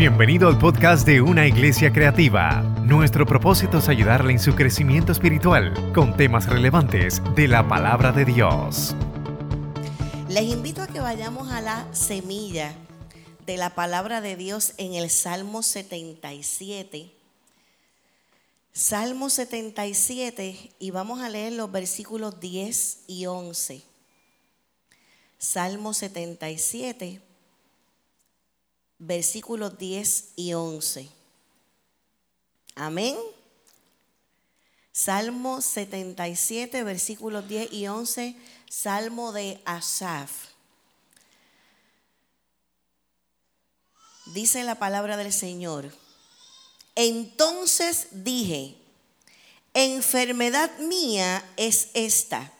Bienvenido al podcast de Una Iglesia Creativa. Nuestro propósito es ayudarle en su crecimiento espiritual con temas relevantes de la palabra de Dios. Les invito a que vayamos a la semilla de la palabra de Dios en el Salmo 77. Salmo 77 y vamos a leer los versículos 10 y 11. Salmo 77 versículos 10 y 11. Amén. Salmo 77, versículos 10 y 11, Salmo de Asaf. Dice la palabra del Señor. Entonces dije, enfermedad mía es esta.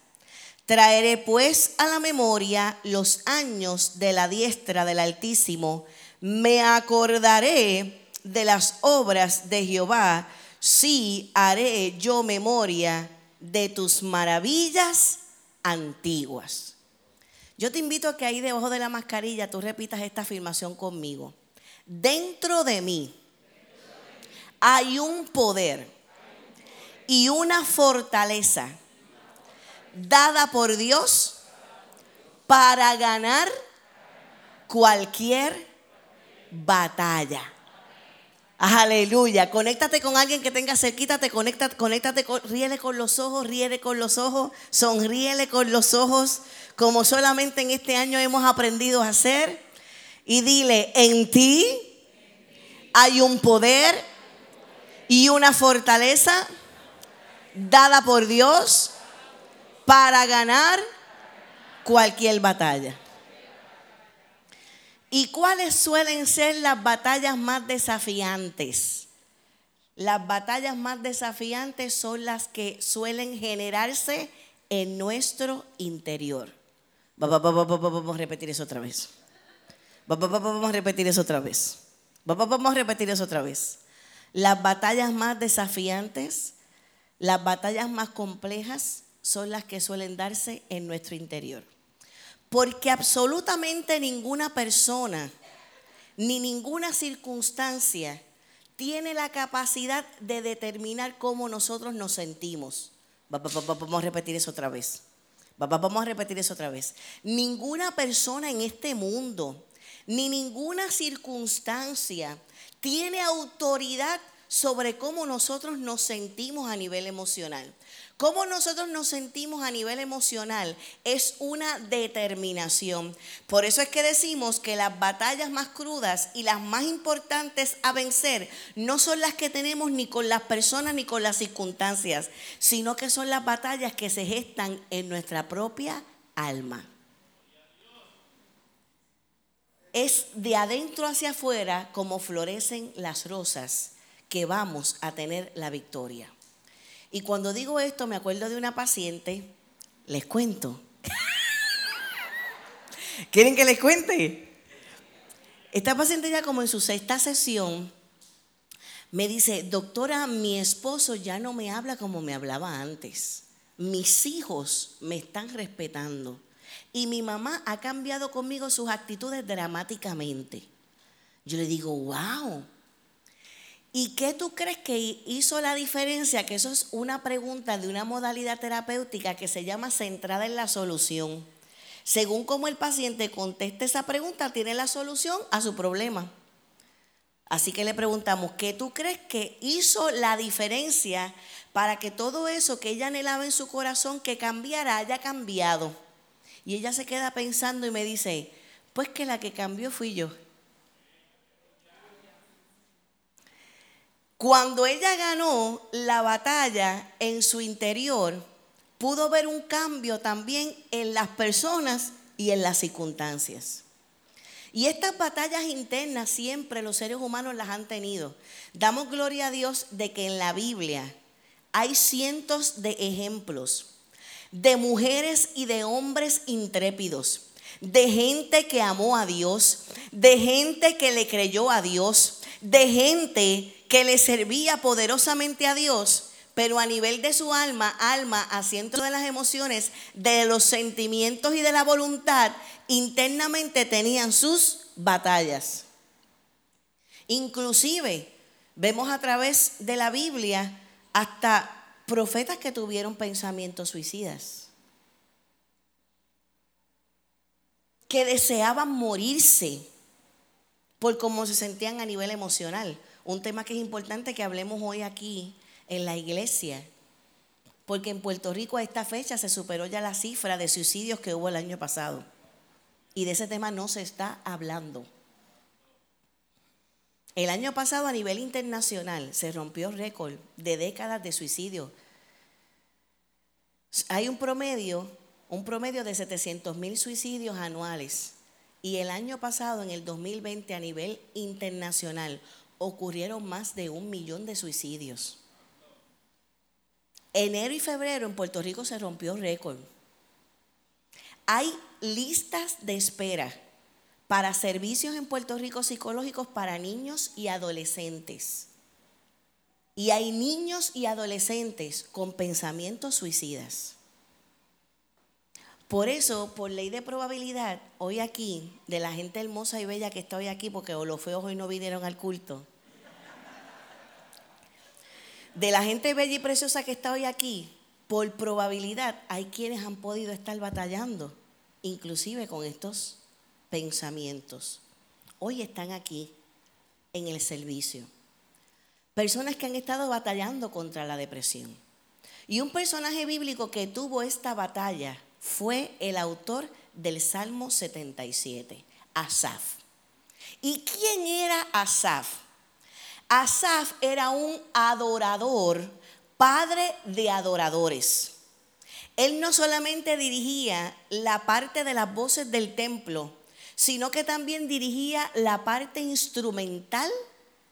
Traeré pues a la memoria los años de la diestra del Altísimo me acordaré de las obras de Jehová, sí haré yo memoria de tus maravillas antiguas. Yo te invito a que ahí debajo de la mascarilla tú repitas esta afirmación conmigo. Dentro de mí hay un poder y una fortaleza dada por Dios para ganar cualquier batalla. Aleluya. Conéctate con alguien que tenga cerquita, conéctate, conéctate, con, ríele con los ojos, ríele con los ojos, sonríele con los ojos, como solamente en este año hemos aprendido a hacer. Y dile, en ti hay un poder y una fortaleza dada por Dios para ganar cualquier batalla. ¿Y cuáles suelen ser las batallas más desafiantes? Las batallas más desafiantes son las que suelen generarse en nuestro interior. Vamos a repetir eso otra vez. Vamos a repetir eso otra vez. Vamos a repetir eso otra vez. Las batallas más desafiantes, las batallas más complejas son las que suelen darse en nuestro interior. Porque absolutamente ninguna persona ni ninguna circunstancia tiene la capacidad de determinar cómo nosotros nos sentimos. Vamos a repetir eso otra vez. Vamos a repetir eso otra vez. Ninguna persona en este mundo, ni ninguna circunstancia tiene autoridad sobre cómo nosotros nos sentimos a nivel emocional. Cómo nosotros nos sentimos a nivel emocional es una determinación. Por eso es que decimos que las batallas más crudas y las más importantes a vencer no son las que tenemos ni con las personas ni con las circunstancias, sino que son las batallas que se gestan en nuestra propia alma. Es de adentro hacia afuera como florecen las rosas que vamos a tener la victoria. Y cuando digo esto, me acuerdo de una paciente, les cuento. ¿Quieren que les cuente? Esta paciente ya como en su sexta sesión me dice, doctora, mi esposo ya no me habla como me hablaba antes. Mis hijos me están respetando. Y mi mamá ha cambiado conmigo sus actitudes dramáticamente. Yo le digo, wow, ¿Y qué tú crees que hizo la diferencia? Que eso es una pregunta de una modalidad terapéutica que se llama centrada en la solución. Según como el paciente conteste esa pregunta, tiene la solución a su problema. Así que le preguntamos, ¿qué tú crees que hizo la diferencia para que todo eso que ella anhelaba en su corazón que cambiara haya cambiado? Y ella se queda pensando y me dice, pues que la que cambió fui yo. Cuando ella ganó la batalla en su interior, pudo ver un cambio también en las personas y en las circunstancias. Y estas batallas internas siempre los seres humanos las han tenido. Damos gloria a Dios de que en la Biblia hay cientos de ejemplos de mujeres y de hombres intrépidos, de gente que amó a Dios, de gente que le creyó a Dios, de gente que le servía poderosamente a Dios, pero a nivel de su alma, alma, asiento de las emociones, de los sentimientos y de la voluntad, internamente tenían sus batallas. Inclusive vemos a través de la Biblia hasta profetas que tuvieron pensamientos suicidas, que deseaban morirse por cómo se sentían a nivel emocional. Un tema que es importante que hablemos hoy aquí en la iglesia, porque en Puerto Rico a esta fecha se superó ya la cifra de suicidios que hubo el año pasado. Y de ese tema no se está hablando. El año pasado a nivel internacional se rompió récord de décadas de suicidio. Hay un promedio, un promedio de 700 mil suicidios anuales. Y el año pasado, en el 2020, a nivel internacional, ocurrieron más de un millón de suicidios. Enero y febrero en Puerto Rico se rompió récord. Hay listas de espera para servicios en Puerto Rico psicológicos para niños y adolescentes. Y hay niños y adolescentes con pensamientos suicidas. Por eso, por ley de probabilidad, hoy aquí, de la gente hermosa y bella que está hoy aquí, porque los feos hoy no vinieron al culto, de la gente bella y preciosa que está hoy aquí, por probabilidad, hay quienes han podido estar batallando, inclusive con estos pensamientos. Hoy están aquí en el servicio. Personas que han estado batallando contra la depresión. Y un personaje bíblico que tuvo esta batalla fue el autor del Salmo 77, Asaf. ¿Y quién era Asaf? Asaf era un adorador, padre de adoradores. Él no solamente dirigía la parte de las voces del templo, sino que también dirigía la parte instrumental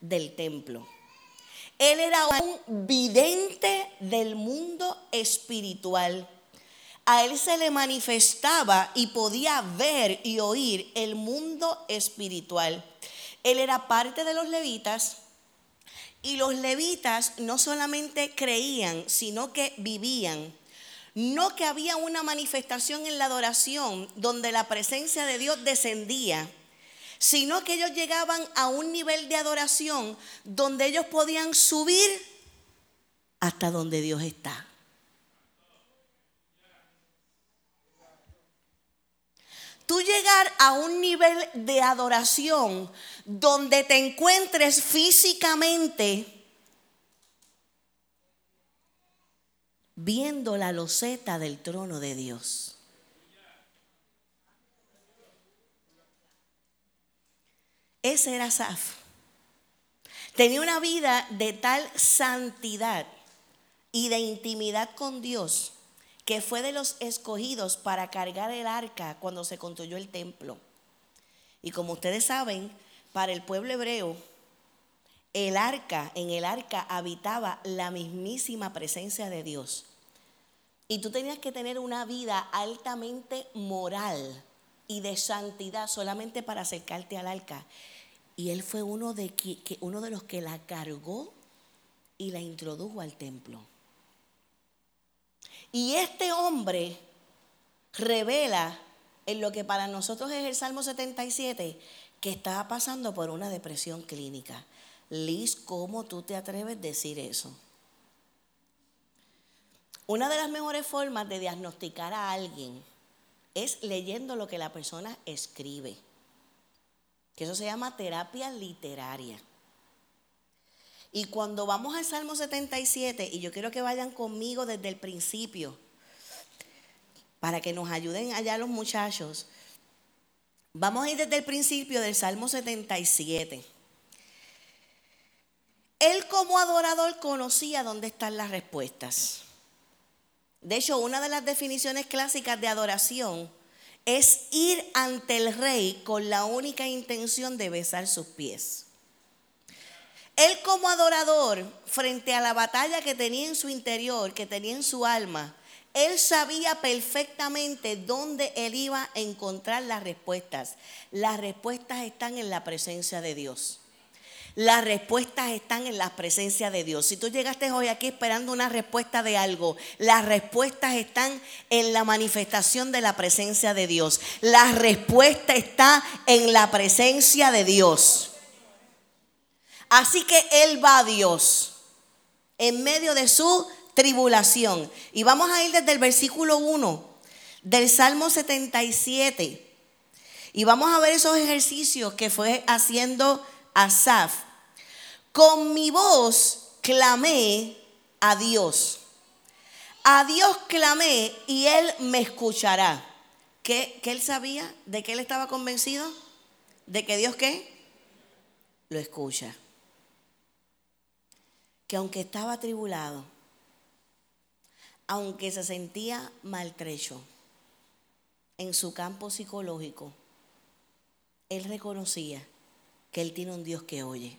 del templo. Él era un vidente del mundo espiritual. A él se le manifestaba y podía ver y oír el mundo espiritual. Él era parte de los levitas y los levitas no solamente creían, sino que vivían no que había una manifestación en la adoración donde la presencia de Dios descendía, sino que ellos llegaban a un nivel de adoración donde ellos podían subir hasta donde Dios está. Tú llegar a un nivel de adoración donde te encuentres físicamente viendo la loseta del trono de Dios. Ese era Saf. Tenía una vida de tal santidad y de intimidad con Dios que fue de los escogidos para cargar el arca cuando se construyó el templo. Y como ustedes saben, para el pueblo hebreo, el arca, en el arca habitaba la mismísima presencia de Dios. Y tú tenías que tener una vida altamente moral y de santidad solamente para acercarte al arca. Y él fue uno de, uno de los que la cargó y la introdujo al templo. Y este hombre revela en lo que para nosotros es el Salmo 77, que estaba pasando por una depresión clínica. Liz, ¿cómo tú te atreves a decir eso? Una de las mejores formas de diagnosticar a alguien es leyendo lo que la persona escribe, que eso se llama terapia literaria. Y cuando vamos al Salmo 77, y yo quiero que vayan conmigo desde el principio, para que nos ayuden allá los muchachos, vamos a ir desde el principio del Salmo 77. Él como adorador conocía dónde están las respuestas. De hecho, una de las definiciones clásicas de adoración es ir ante el rey con la única intención de besar sus pies. Él como adorador, frente a la batalla que tenía en su interior, que tenía en su alma, él sabía perfectamente dónde él iba a encontrar las respuestas. Las respuestas están en la presencia de Dios. Las respuestas están en la presencia de Dios. Si tú llegaste hoy aquí esperando una respuesta de algo, las respuestas están en la manifestación de la presencia de Dios. La respuesta está en la presencia de Dios. Así que él va a Dios en medio de su tribulación. Y vamos a ir desde el versículo 1 del Salmo 77. Y vamos a ver esos ejercicios que fue haciendo Asaf. Con mi voz clamé a Dios. A Dios clamé y Él me escuchará. ¿Qué, ¿Qué, él sabía? ¿De qué él estaba convencido? ¿De que Dios qué? Lo escucha. Que aunque estaba atribulado, aunque se sentía maltrecho en su campo psicológico, él reconocía que él tiene un Dios que oye.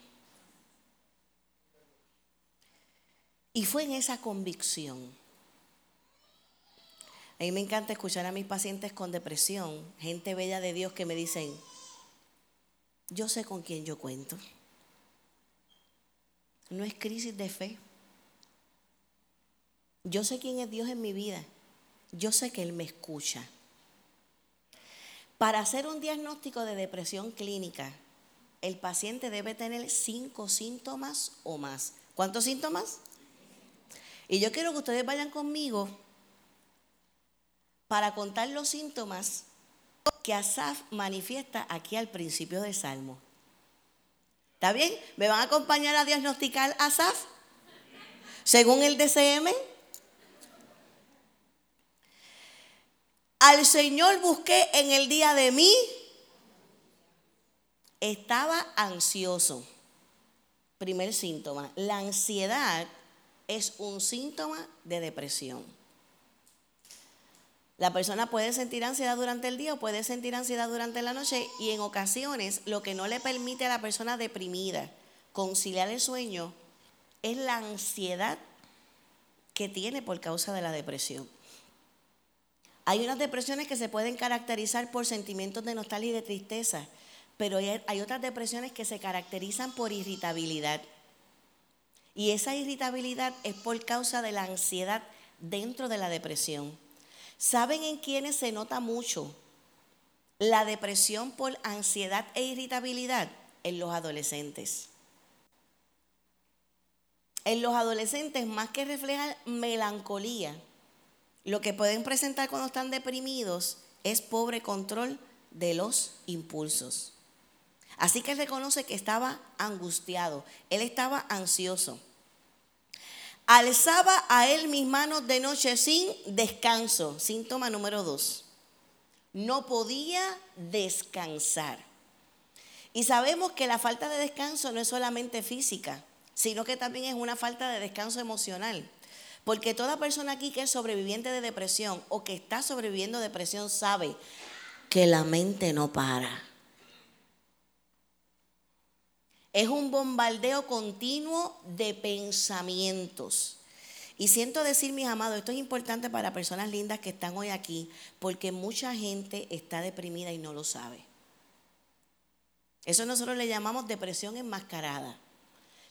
Y fue en esa convicción. A mí me encanta escuchar a mis pacientes con depresión, gente bella de Dios que me dicen, yo sé con quién yo cuento. No es crisis de fe. Yo sé quién es Dios en mi vida. Yo sé que Él me escucha. Para hacer un diagnóstico de depresión clínica, el paciente debe tener cinco síntomas o más. ¿Cuántos síntomas? Y yo quiero que ustedes vayan conmigo para contar los síntomas que Asaf manifiesta aquí al principio del Salmo. ¿Está bien? ¿Me van a acompañar a diagnosticar Asaf? Según el DCM. Al Señor busqué en el día de mí. Estaba ansioso. Primer síntoma. La ansiedad es un síntoma de depresión. La persona puede sentir ansiedad durante el día o puede sentir ansiedad durante la noche y en ocasiones lo que no le permite a la persona deprimida conciliar el sueño es la ansiedad que tiene por causa de la depresión. Hay unas depresiones que se pueden caracterizar por sentimientos de nostalgia y de tristeza, pero hay, otras depresiones que se caracterizan por irritabilidad. Y esa irritabilidad es por causa de la ansiedad dentro de la depresión. ¿Saben en quiénes se nota mucho la depresión por ansiedad e irritabilidad? En los adolescentes. En los adolescentes, más que reflejan melancolía, lo que pueden presentar cuando están deprimidos es pobre control de los impulsos. Así que él reconoce que estaba angustiado, él estaba ansioso. Alzaba a él mis manos de noche sin descanso. Síntoma número dos. No podía descansar. Y sabemos que la falta de descanso no es solamente física, sino que también es una falta de descanso emocional. Porque toda persona aquí que es sobreviviente de depresión o que está sobreviviendo de depresión sabe que la mente no para. Es un bombardeo continuo de pensamientos. Y siento decir, mis amados, esto es importante para personas lindas que están hoy aquí, porque mucha gente está deprimida y no lo sabe. Eso nosotros le llamamos depresión enmascarada.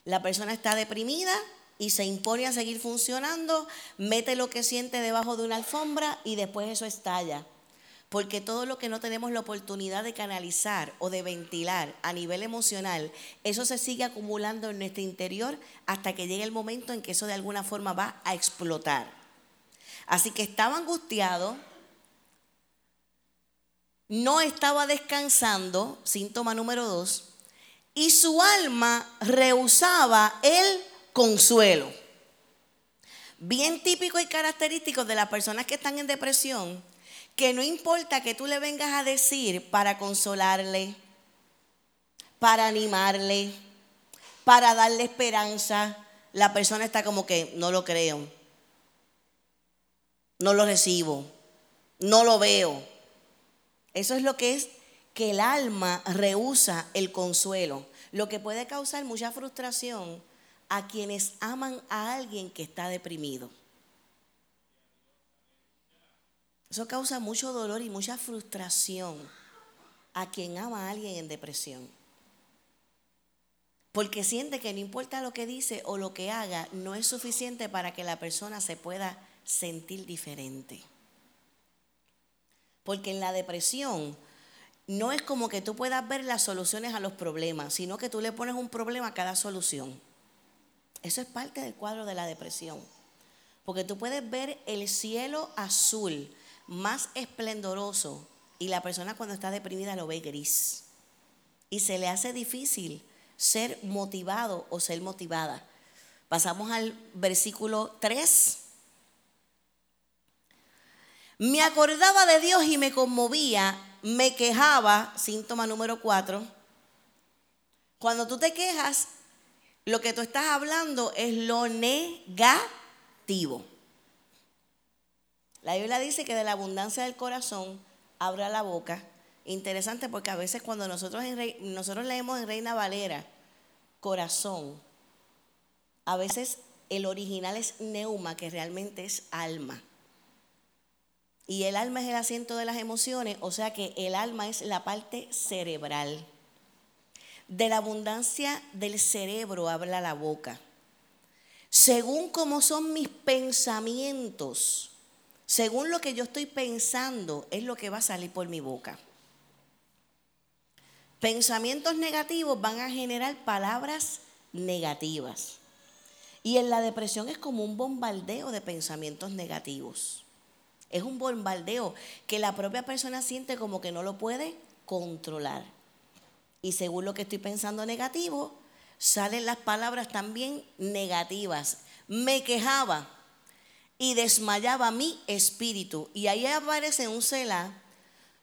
La persona está deprimida y se impone a seguir funcionando, mete lo que siente debajo de una alfombra y después eso estalla. Porque todo lo que no tenemos la oportunidad de canalizar o de ventilar a nivel emocional, eso se sigue acumulando en nuestro interior hasta que llegue el momento en que eso de alguna forma va a explotar. Así que estaba angustiado, no estaba descansando, síntoma número dos, y su alma rehusaba el consuelo. Bien típico y característico de las personas que están en depresión que no importa que tú le vengas a decir para consolarle, para animarle, para darle esperanza, la persona está como que no lo creo, no lo recibo, no lo veo. Eso es lo que es que el alma rehúsa el consuelo, lo que puede causar mucha frustración a quienes aman a alguien que está deprimido. Eso causa mucho dolor y mucha frustración a quien ama a alguien en depresión. Porque siente que no importa lo que dice o lo que haga, no es suficiente para que la persona se pueda sentir diferente. Porque en la depresión no es como que tú puedas ver las soluciones a los problemas, sino que tú le pones un problema a cada solución. Eso es parte del cuadro de la depresión. Porque tú puedes ver el cielo azul más esplendoroso y la persona cuando está deprimida lo ve gris. Y se le hace difícil ser motivado o ser motivada. Pasamos al versículo 3. Me acordaba de Dios y me conmovía, me quejaba, síntoma número 4. Cuando tú te quejas, lo que tú estás hablando es lo negativo. La Biblia dice que de la abundancia del corazón abra la boca. Interesante porque a veces cuando nosotros, nosotros leemos en Reina Valera, corazón, a veces el original es neuma, que realmente es alma. Y el alma es el asiento de las emociones, o sea que el alma es la parte cerebral. De la abundancia del cerebro habla la boca. Según como son mis pensamientos, según lo que yo estoy pensando, es lo que va a salir por mi boca. Pensamientos negativos van a generar palabras negativas. Y en la depresión es como un bombardeo de pensamientos negativos. Es un bombardeo que la propia persona siente como que no lo puede controlar. Y según lo que estoy pensando negativo, salen las palabras también negativas. Me quejaba y desmayaba mi espíritu. Y ahí aparece un cela,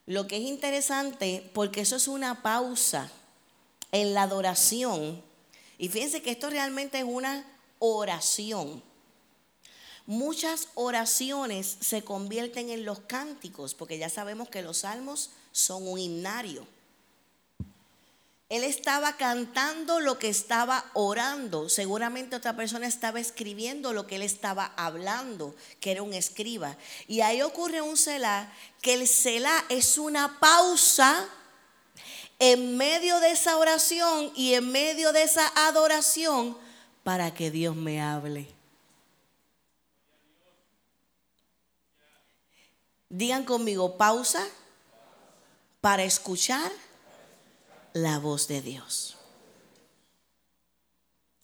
lo que es interesante, porque eso es una pausa en la adoración. Y fíjense que esto realmente es una oración. Muchas oraciones se convierten en los cánticos, porque ya sabemos que los salmos son un himnario. Él estaba cantando lo que estaba orando. Seguramente otra persona estaba escribiendo lo que él estaba hablando, que era un escriba. Y ahí ocurre un Selah, que el Selah es una pausa en medio de esa oración y en medio de esa adoración para que Dios me hable. Digan conmigo, pausa para escuchar la voz de Dios.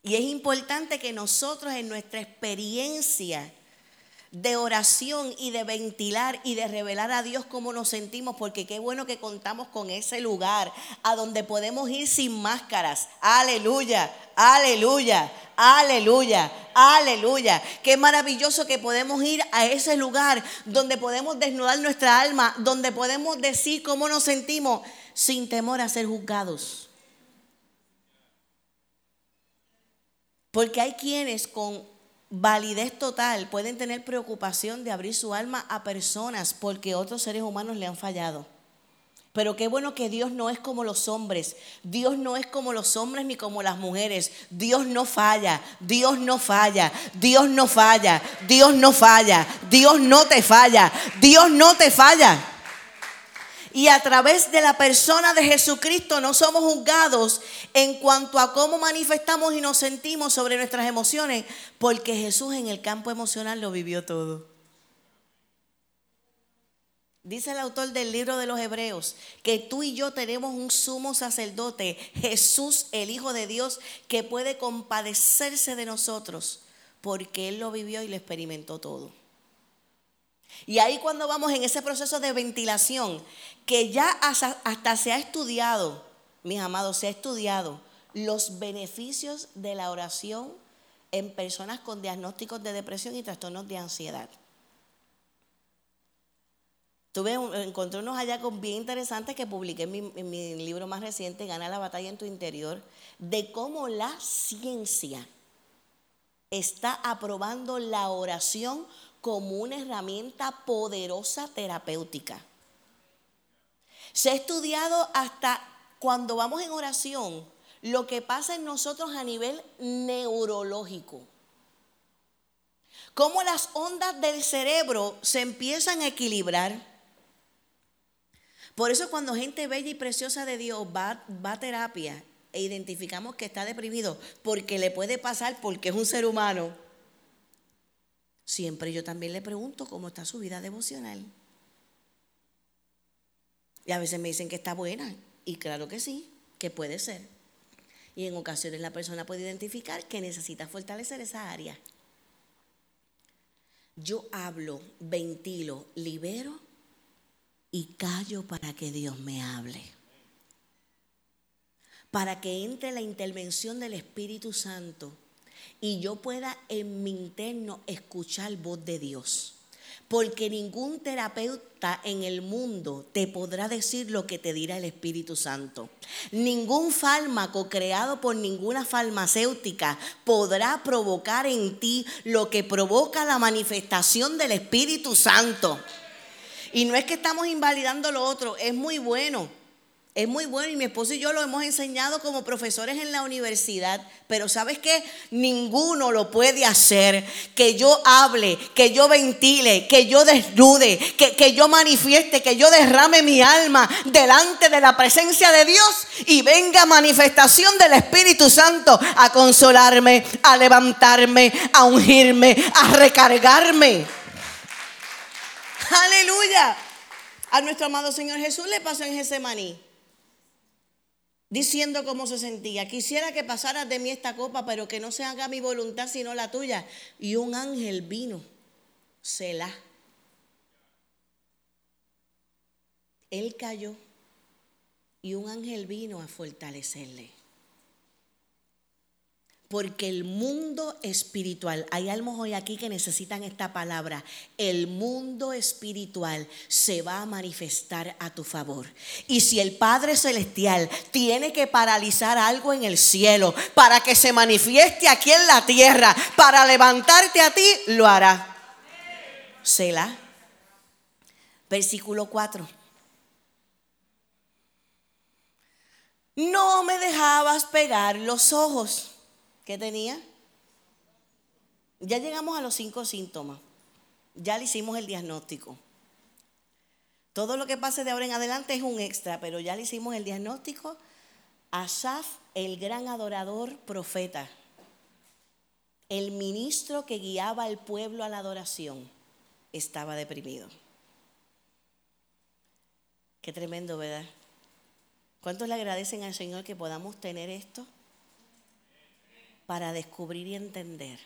Y es importante que nosotros en nuestra experiencia de oración y de ventilar y de revelar a Dios cómo nos sentimos, porque qué bueno que contamos con ese lugar a donde podemos ir sin máscaras. Aleluya, aleluya, aleluya, aleluya. Qué maravilloso que podemos ir a ese lugar donde podemos desnudar nuestra alma, donde podemos decir cómo nos sentimos sin temor a ser juzgados. Porque hay quienes con validez total pueden tener preocupación de abrir su alma a personas porque otros seres humanos le han fallado. Pero qué bueno que Dios no es como los hombres. Dios no es como los hombres ni como las mujeres. Dios no falla. Dios no falla. Dios no falla. Dios no falla. Dios no te falla. Dios no te falla. Y a través de la persona de Jesucristo no somos juzgados en cuanto a cómo manifestamos y nos sentimos sobre nuestras emociones, porque Jesús en el campo emocional lo vivió todo. Dice el autor del libro de los Hebreos que tú y yo tenemos un sumo sacerdote, Jesús, el Hijo de Dios, que puede compadecerse de nosotros, porque Él lo vivió y lo experimentó todo. Y ahí cuando vamos en ese proceso de ventilación, que ya hasta, se ha estudiado, mis amados, se ha estudiado los beneficios de la oración en personas con diagnósticos de depresión y trastornos de ansiedad. Tuve, encontré unos hallazgos bien interesantes que publiqué en mi, mi libro más reciente, Gana la batalla en tu interior, de cómo la ciencia está aprobando la oración como una herramienta poderosa terapéutica. Se ha estudiado hasta cuando vamos en oración lo que pasa en nosotros a nivel neurológico. Cómo las ondas del cerebro se empiezan a equilibrar. Por eso cuando gente bella y preciosa de Dios va, va a terapia e identificamos que está deprimido, porque le puede pasar porque es un ser humano, Siempre yo también le pregunto cómo está su vida devocional. Y a veces me dicen que está buena. Y claro que sí, que puede ser. Y en ocasiones la persona puede identificar que necesita fortalecer esa área. Yo hablo, ventilo, libero y callo para que Dios me hable. Para que entre la intervención del Espíritu Santo y yo pueda en mi interno escuchar voz de Dios. Porque ningún terapeuta en el mundo te podrá decir lo que te dirá el Espíritu Santo. Ningún fármaco creado por ninguna farmacéutica podrá provocar en ti lo que provoca la manifestación del Espíritu Santo. Y no es que estamos invalidando lo otro, es muy bueno. Es muy bueno y mi esposo y yo lo hemos enseñado como profesores en la universidad, pero ¿sabes qué? Ninguno lo puede hacer. Que yo hable, que yo ventile, que yo desnude, que, que yo manifieste, que yo derrame mi alma delante de la presencia de Dios y venga manifestación del Espíritu Santo a consolarme, a levantarme, a ungirme, a recargarme. Aleluya. A nuestro amado Señor Jesús le pasó en Getsemaní diciendo cómo se sentía. Quisiera que pasaras de mí esta copa, pero que no se haga mi voluntad sino la tuya. Y un ángel vino, Selah. Él cayó y un ángel vino a fortalecerle. Porque el mundo espiritual, hay almas hoy aquí que necesitan esta palabra, el mundo espiritual se va a manifestar a tu favor. Y si el Padre Celestial tiene que paralizar algo en el cielo para que se manifieste aquí en la tierra, para levantarte a ti, lo hará. Selah. Versículo 4. No me dejabas pegar los ojos. ¿Qué tenía? Ya llegamos a los cinco síntomas. Ya le hicimos el diagnóstico. Todo lo que pase de ahora en adelante es un extra, pero ya le hicimos el diagnóstico. Asaf, el gran adorador profeta, el ministro que guiaba al pueblo a la adoración, estaba deprimido. Qué tremendo, ¿verdad? ¿Cuántos le agradecen al Señor que podamos tener esto? Para descubrir y entender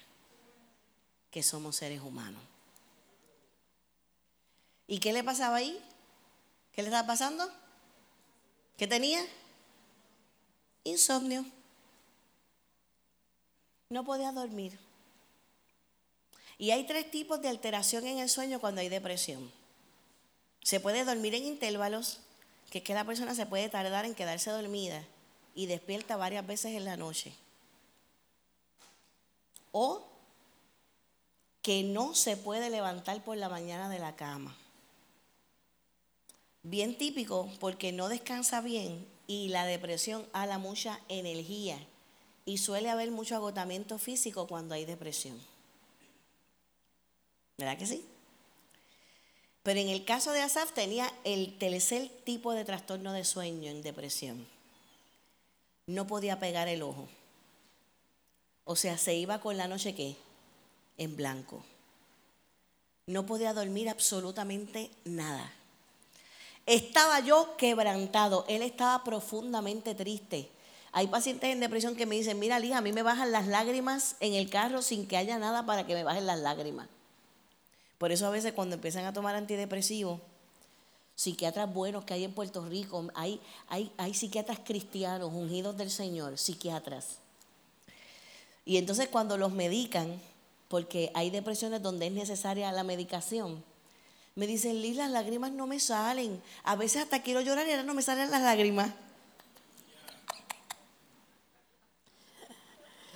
que somos seres humanos. ¿Y qué le pasaba ahí? ¿Qué le estaba pasando? ¿Qué tenía? Insomnio. No podía dormir. Y hay tres tipos de alteración en el sueño cuando hay depresión. Se puede dormir en intervalos, que es que la persona se puede tardar en quedarse dormida y despierta varias veces en la noche o que no se puede levantar por la mañana de la cama. Bien típico porque no descansa bien y la depresión ala mucha energía y suele haber mucho agotamiento físico cuando hay depresión. ¿Verdad que sí? Pero en el caso de Asaf tenía el tercer tipo de trastorno de sueño en depresión. No podía pegar el ojo. O sea, se iba con la noche qué? En blanco. No podía dormir absolutamente nada. Estaba yo quebrantado. Él estaba profundamente triste. Hay pacientes en depresión que me dicen, mira, Lija, a mí me bajan las lágrimas en el carro sin que haya nada para que me bajen las lágrimas. Por eso a veces cuando empiezan a tomar antidepresivos, psiquiatras buenos que hay en Puerto Rico, hay, hay, hay psiquiatras cristianos, ungidos del Señor, psiquiatras y entonces cuando los medican, porque hay depresiones donde es necesaria la medicación, me dicen, Liz, las lágrimas no me salen. A veces hasta quiero llorar y ahora no me salen las lágrimas.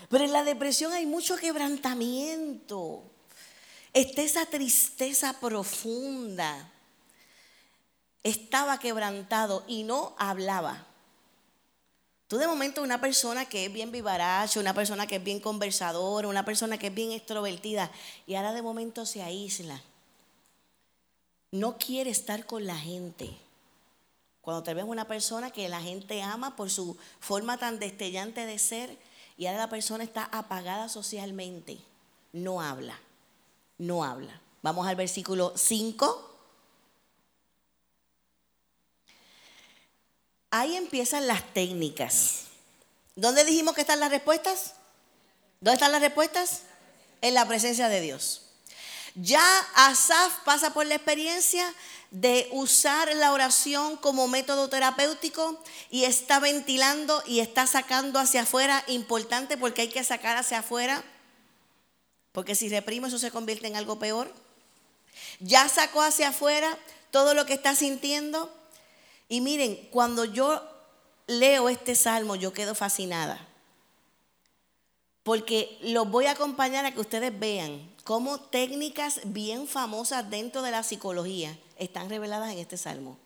Pero en la depresión hay mucho quebrantamiento. Está esa tristeza profunda. Estaba quebrantado y no hablaba. Tú de momento una persona que es bien vivaracha, una persona que es bien conversadora, una persona que es bien extrovertida y ahora de momento se aísla. No quiere estar con la gente. Cuando te ves una persona que la gente ama por su forma tan destellante de ser y ahora la persona está apagada socialmente, no habla, no habla. Vamos al versículo 5. Ahí empiezan las técnicas. ¿Dónde dijimos que están las respuestas? ¿Dónde están las respuestas? En la presencia de Dios. Ya Asaf pasa por la experiencia de usar la oración como método terapéutico y está ventilando y está sacando hacia afuera, importante porque hay que sacar hacia afuera, porque si reprimo eso se convierte en algo peor. Ya sacó hacia afuera todo lo que está sintiendo. Y miren, cuando yo leo este salmo, yo quedo fascinada. Porque los voy a acompañar a que ustedes vean cómo técnicas bien famosas dentro de la psicología están reveladas en este salmo.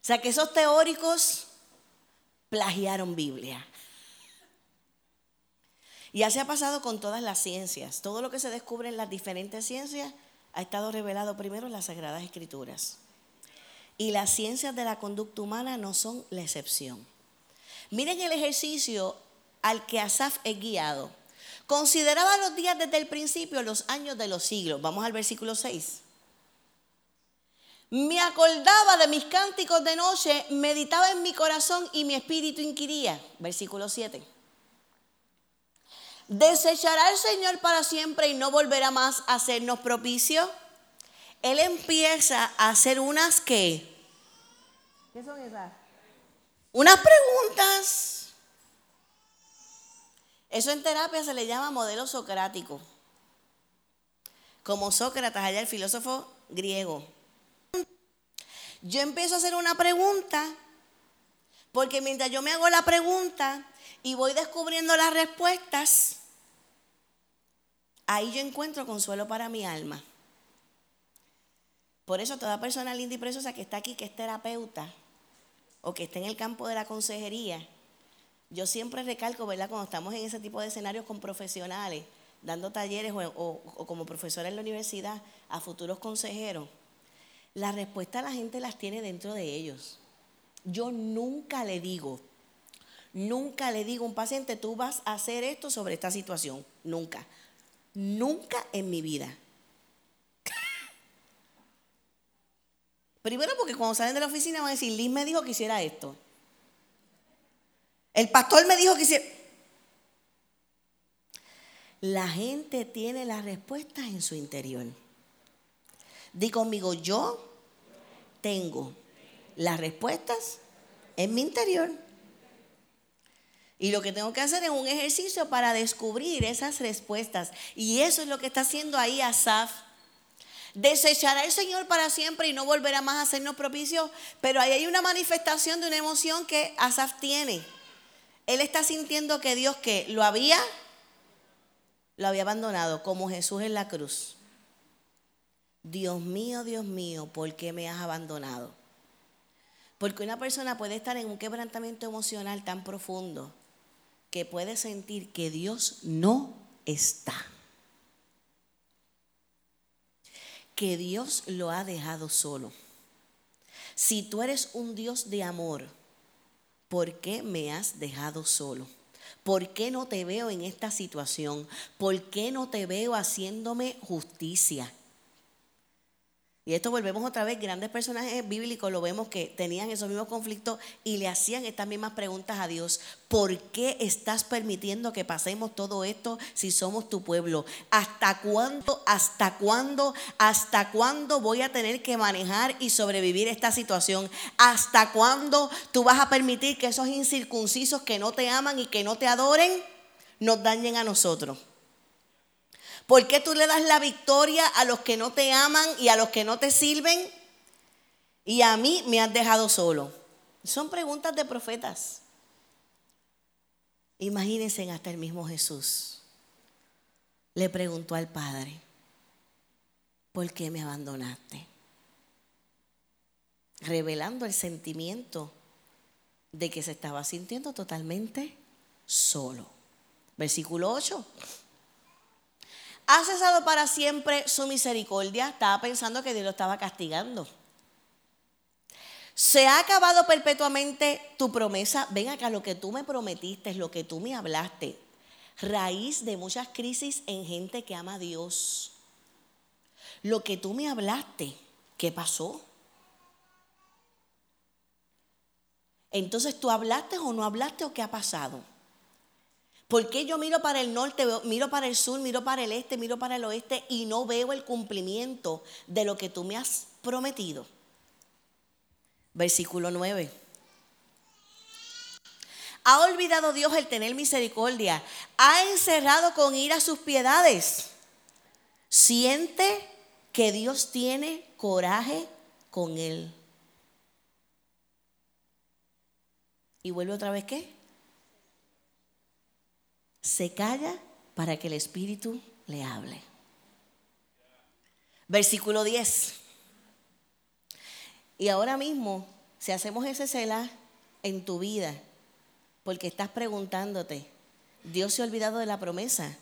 O sea que esos teóricos plagiaron Biblia. Y así ha pasado con todas las ciencias. Todo lo que se descubre en las diferentes ciencias ha estado revelado primero en las Sagradas Escrituras. Y las ciencias de la conducta humana no son la excepción. Miren el ejercicio al que Asaf es guiado. Consideraba los días desde el principio, los años de los siglos. Vamos al versículo 6. Me acordaba de mis cánticos de noche, meditaba en mi corazón y mi espíritu inquiría. Versículo 7. ¿Desechará el Señor para siempre y no volverá más a hacernos propicio? Él empieza a hacer unas que... ¿Qué son esas? Unas preguntas. Eso en terapia se le llama modelo socrático. Como Sócrates, allá el filósofo griego. Yo empiezo a hacer una pregunta, porque mientras yo me hago la pregunta, y voy descubriendo las respuestas, ahí yo encuentro consuelo para mi alma. Por eso toda persona linda y preciosa que está aquí, que es terapeuta o que esté en el campo de la consejería, yo siempre recalco, ¿verdad? Cuando estamos en ese tipo de escenarios con profesionales, dando talleres o, como profesora en la universidad a futuros consejeros, la respuesta la gente las tiene dentro de ellos. Yo nunca le digo, Nunca le digo a un paciente, tú vas a hacer esto sobre esta situación. Nunca. Nunca en mi vida. Primero porque cuando salen de la oficina van a decir, Liz me dijo que hiciera esto. El pastor me dijo que hiciera... La gente tiene las respuestas en su interior. Di conmigo, yo tengo las respuestas en mi interior. Y lo que tengo que hacer es un ejercicio para descubrir esas respuestas. Y eso es lo que está haciendo ahí Asaf. Desechará el Señor para siempre y no volverá más a hacernos propicio. Pero ahí hay una manifestación de una emoción que Asaf tiene. Él está sintiendo que Dios que lo había, lo había abandonado, como Jesús en la cruz. Dios mío, Dios mío, ¿por qué me has abandonado? Porque una persona puede estar en un quebrantamiento emocional tan profundo que puede sentir que Dios no está. Que Dios lo ha dejado solo. Si tú eres un Dios de amor, ¿por qué me has dejado solo? ¿Por qué no te veo en esta situación? ¿Por qué no te veo haciéndome justicia? Y esto volvemos otra vez, grandes personajes bíblicos lo vemos que tenían esos mismos conflictos y le hacían estas mismas preguntas a Dios. ¿Por qué estás permitiendo que pasemos todo esto si somos tu pueblo? ¿Hasta cuándo, hasta cuándo, hasta cuándo voy a tener que manejar y sobrevivir esta situación? ¿Hasta cuándo tú vas a permitir que esos incircuncisos que no te aman y que no te adoren nos dañen a nosotros? ¿Por qué tú le das la victoria a los que no te aman y a los que no te sirven? Y a mí me has dejado solo. Son preguntas de profetas. Imagínense hasta el mismo Jesús. Le preguntó al Padre, ¿por qué me abandonaste? Revelando el sentimiento de que se estaba sintiendo totalmente solo. Versículo 8. ¿Ha cesado para siempre su misericordia? Estaba pensando que Dios lo estaba castigando. ¿Se ha acabado perpetuamente tu promesa? Ven acá, lo que tú me prometiste, lo que tú me hablaste. Raíz de muchas crisis en gente que ama a Dios. lo que tú me hablaste, ¿qué pasó? Entonces, ¿tú hablaste o no hablaste o qué ha pasado? ¿Por qué yo miro para el norte, miro para el sur, miro para el este, miro para el oeste y no veo el cumplimiento de lo que tú me has prometido? Versículo 9. Ha olvidado Dios el tener misericordia. Ha encerrado con ira sus piedades. Siente que Dios tiene coraje con él. Y vuelve otra vez qué? Se calla para que el Espíritu le hable. Versículo 10. Y ahora mismo, si hacemos ese cela en tu vida, porque estás preguntándote, Dios se ha olvidado de la promesa,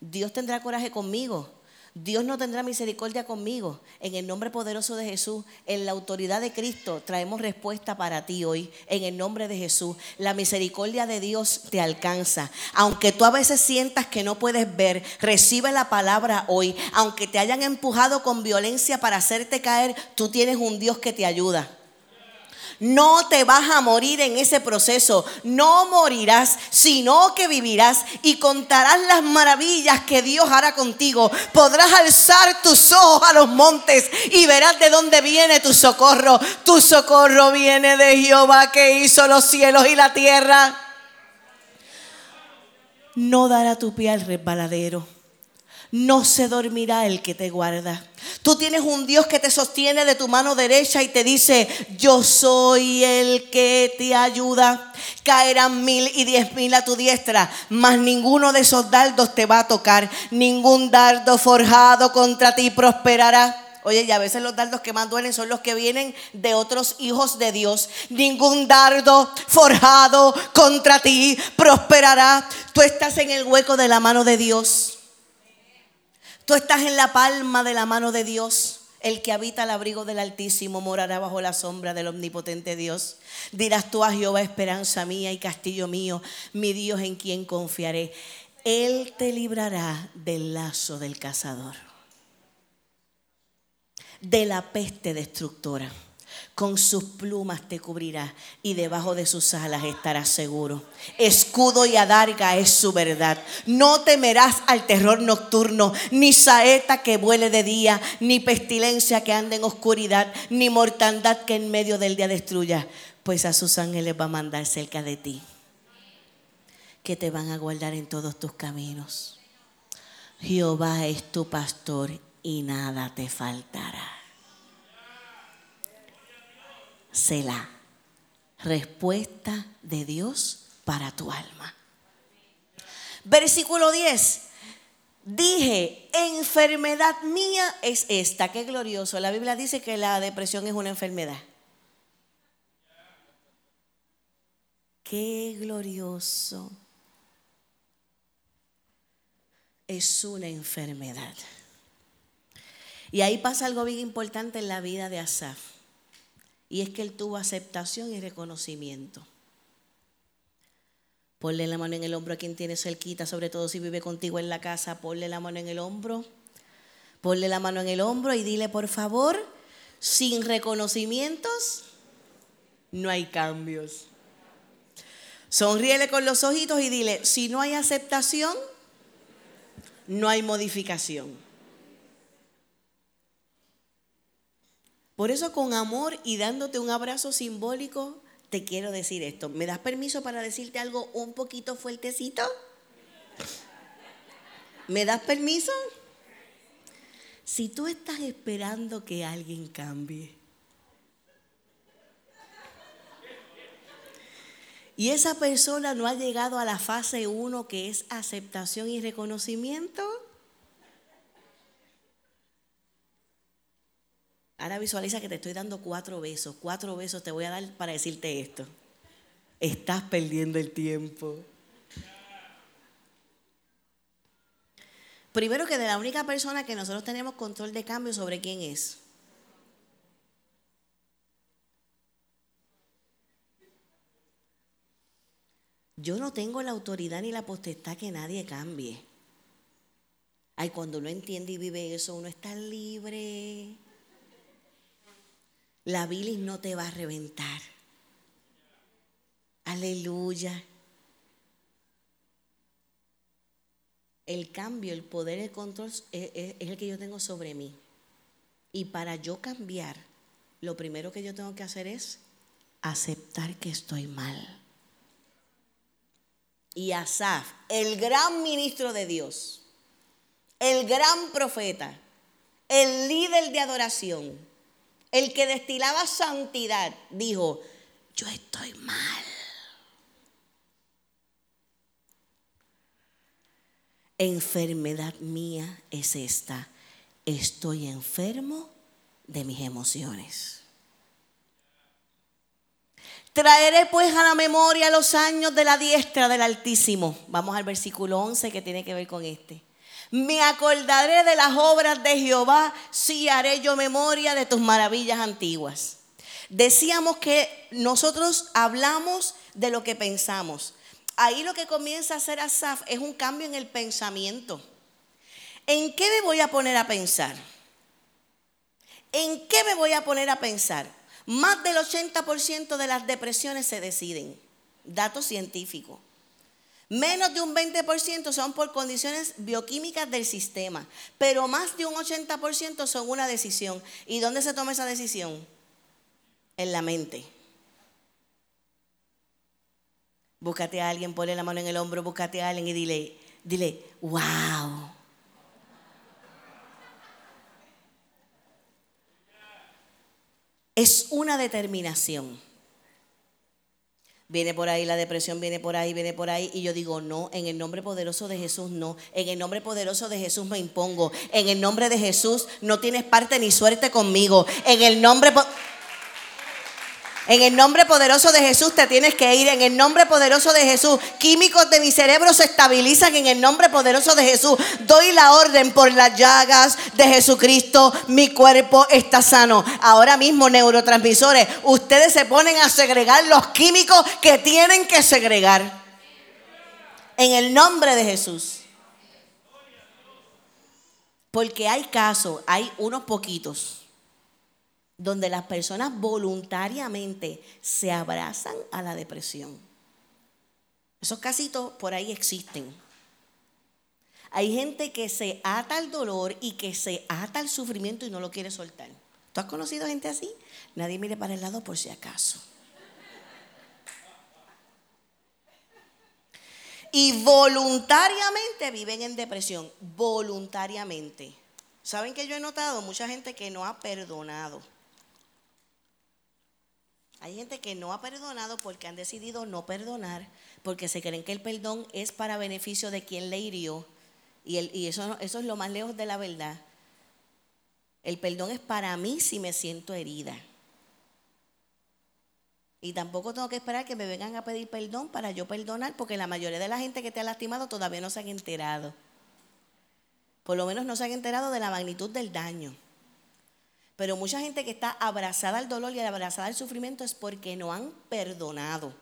Dios tendrá coraje conmigo, Dios no tendrá misericordia conmigo. En el nombre poderoso de Jesús, en la autoridad de Cristo, traemos respuesta para ti hoy. En el nombre de Jesús, la misericordia de Dios te alcanza. Aunque tú a veces sientas que no puedes ver, recibe la palabra hoy. Aunque te hayan empujado con violencia para hacerte caer, tú tienes un Dios que te ayuda. No te vas a morir en ese proceso. No morirás, sino que vivirás y contarás las maravillas que Dios hará contigo. Podrás alzar tus ojos a los montes y verás de dónde viene tu socorro. Tu socorro viene de Jehová que hizo los cielos y la tierra. No dará tu pie al resbaladero no se dormirá el que te guarda. Tú tienes un Dios que te sostiene de tu mano derecha y te dice, yo soy el que te ayuda. Caerán mil y diez mil a tu diestra, mas ninguno de esos dardos te va a tocar. Ningún dardo forjado contra ti prosperará. Oye, y a veces los dardos que más duelen son los que vienen de otros hijos de Dios. Ningún dardo forjado contra ti prosperará. Tú estás en el hueco de la mano de Dios. Tú estás en la palma de la mano de Dios. El que habita al abrigo del Altísimo morará bajo la sombra del omnipotente Dios. Dirás tú a Jehová, esperanza mía y castillo mío, mi Dios en quien confiaré. Él te librará del lazo del cazador, de la peste destructora con sus plumas te cubrirá y debajo de sus alas estarás seguro. Escudo y adarga es su verdad. No temerás al terror nocturno, ni saeta que vuele de día, ni pestilencia que ande en oscuridad, ni mortandad que en medio del día destruya, pues a sus ángeles va a mandar cerca de ti, que te van a guardar en todos tus caminos. Jehová es tu pastor y nada te faltará. La Respuesta de Dios para tu alma. Versículo 10. Dije, enfermedad mía es esta. Qué glorioso. La Biblia dice que la depresión es una enfermedad. Qué glorioso. Es una enfermedad. Y ahí pasa algo bien importante en la vida de Asaf. Y es que él tuvo aceptación y reconocimiento. Ponle la mano en el hombro a quien tiene cerquita, sobre todo si vive contigo en la casa. Ponle la mano en el hombro. Ponle la mano en el hombro y dile, por favor, sin reconocimientos no hay cambios. Sonríele con los ojitos y dile, si no hay aceptación, no hay modificación. Por eso con amor y dándote un abrazo simbólico, te quiero decir esto. ¿Me das permiso para decirte algo un poquito fuertecito? ¿Me das permiso? Si tú estás esperando que alguien cambie y esa persona no ha llegado a la fase 1 que es aceptación y reconocimiento, Ahora visualiza que te estoy dando cuatro besos. Cuatro besos te voy a dar para decirte esto. Estás perdiendo el tiempo. Primero que de la única persona que nosotros tenemos control de cambio sobre quién es. Yo no tengo la autoridad ni la potestad que nadie cambie. Ay, cuando uno entiende y vive eso, uno está libre. La bilis no te va a reventar. Aleluya. El cambio, el poder, el control es, es el que yo tengo sobre mí. Y para yo cambiar, lo primero que yo tengo que hacer es aceptar que estoy mal. Y Asaf, el gran ministro de Dios, el gran profeta, el líder de adoración, el que destilaba santidad, dijo, yo estoy mal. Enfermedad mía es esta. Estoy enfermo de mis emociones. Traeré pues a la memoria los años de la diestra del Altísimo. Vamos al versículo 11 que tiene que ver con este. Me acordaré de las obras de Jehová, si haré yo memoria de tus maravillas antiguas. Decíamos que nosotros hablamos de lo que pensamos. Ahí lo que comienza a hacer Asaf es un cambio en el pensamiento. ¿En qué me voy a poner a pensar? ¿En qué me voy a poner a pensar? Más del 80% de las depresiones se deciden. Datos científicos. Menos de un 20% son por condiciones bioquímicas del sistema, pero más de un 80% son una decisión. ¿Y dónde se toma esa decisión? En la mente. Búscate a alguien, ponle la mano en el hombro, búscate a alguien y dile, dile, wow. Es una determinación. Viene por ahí la depresión, viene por ahí, viene por ahí. Y yo digo, no, en el nombre poderoso de Jesús no. En el nombre poderoso de Jesús me impongo. En el nombre de Jesús no tienes parte ni suerte conmigo. En el nombre... En el nombre poderoso de Jesús te tienes que ir. En el nombre poderoso de Jesús, químicos de mi cerebro se estabilizan. En el nombre poderoso de Jesús, doy la orden por las llagas de Jesucristo. Mi cuerpo está sano. Ahora mismo, neurotransmisores, ustedes se ponen a segregar los químicos que tienen que segregar. En el nombre de Jesús. Porque hay casos, hay unos poquitos donde las personas voluntariamente se abrazan a la depresión. Esos casitos por ahí existen. Hay gente que se ata al dolor y que se ata al sufrimiento y no lo quiere soltar. ¿Tú has conocido gente así? Nadie mire para el lado por si acaso. Y voluntariamente viven en depresión. Voluntariamente. ¿Saben que yo he notado? Mucha gente que no ha perdonado. Hay gente que no ha perdonado porque han decidido no perdonar, porque se creen que el perdón es para beneficio de quien le hirió. Y, y eso, eso es lo más lejos de la verdad. El perdón es para mí si me siento herida. Y tampoco tengo que esperar que me vengan a pedir perdón para yo perdonar, porque la mayoría de la gente que te ha lastimado todavía no se han enterado. Por lo menos no se han enterado de la magnitud del daño. Pero mucha gente que está abrazada al dolor y abrazada al sufrimiento es porque no han perdonado.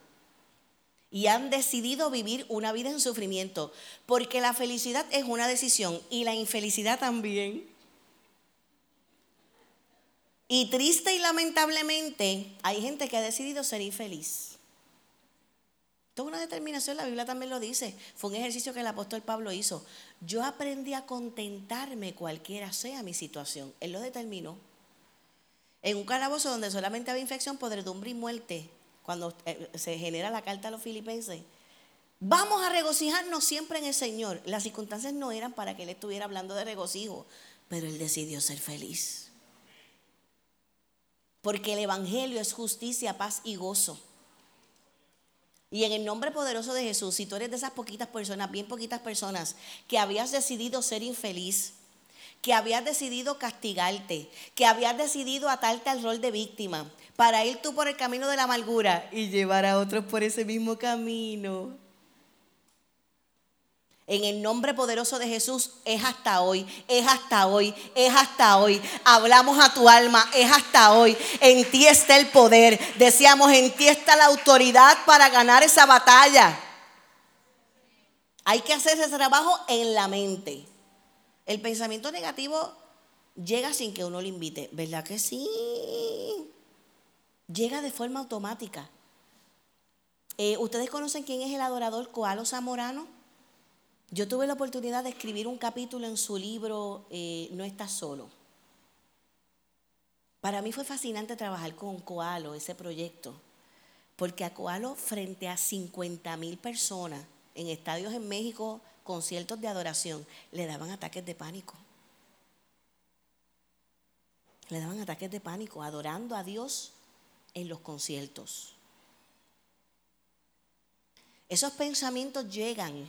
Y han decidido vivir una vida en sufrimiento. Porque la felicidad es una decisión y la infelicidad también. Y triste y lamentablemente hay gente que ha decidido ser infeliz. Esto es una determinación, la Biblia también lo dice. Fue un ejercicio que el apóstol Pablo hizo. Yo aprendí a contentarme cualquiera sea mi situación. Él lo determinó en un calabozo donde solamente había infección, podredumbre y muerte, cuando eh, se genera la carta a los filipenses. Vamos a regocijarnos siempre en el Señor. Las circunstancias no eran para que él estuviera hablando de regocijo, pero él decidió ser feliz. Porque el Evangelio es justicia, paz y gozo. Y en el nombre poderoso de Jesús, si tú eres de esas poquitas personas, bien poquitas personas, que habías decidido ser infeliz, que habías decidido castigarte, que habías decidido atarte al rol de víctima, para ir tú por el camino de la amargura y llevar a otros por ese mismo camino. En el nombre poderoso de Jesús es hasta hoy, es hasta hoy, es hasta hoy. Hablamos a tu alma, es hasta hoy. En ti está el poder. Decíamos, en ti está la autoridad para ganar esa batalla. Hay que hacer ese trabajo en la mente. El pensamiento negativo llega sin que uno lo invite, ¿verdad que sí? Llega de forma automática. Eh, ¿Ustedes conocen quién es el adorador Coalo Zamorano? Yo tuve la oportunidad de escribir un capítulo en su libro eh, No estás solo. Para mí fue fascinante trabajar con Coalo, ese proyecto, porque a Coalo frente a 50 mil personas en estadios en México, conciertos de adoración, le daban ataques de pánico. Le daban ataques de pánico adorando a Dios en los conciertos. Esos pensamientos llegan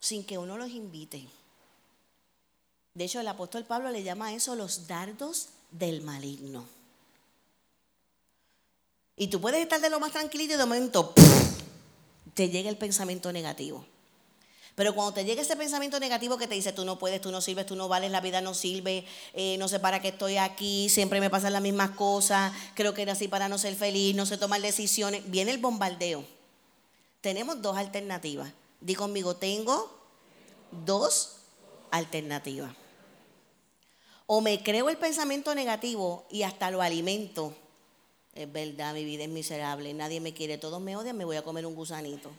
sin que uno los invite. De hecho, el apóstol Pablo le llama a eso los dardos del maligno. Y tú puedes estar de lo más tranquilo y de momento te llega el pensamiento negativo. Pero cuando te llega ese pensamiento negativo que te dice, tú no puedes, tú no sirves, tú no vales, la vida no sirve, eh, no sé para qué estoy aquí, siempre me pasan las mismas cosas, creo que era así para no ser feliz, no sé tomar decisiones, viene el bombardeo. Tenemos dos alternativas. Di conmigo, tengo dos alternativas. O me creo el pensamiento negativo y hasta lo alimento. Es verdad, mi vida es miserable, nadie me quiere, todos me odian, me voy a comer un gusanito.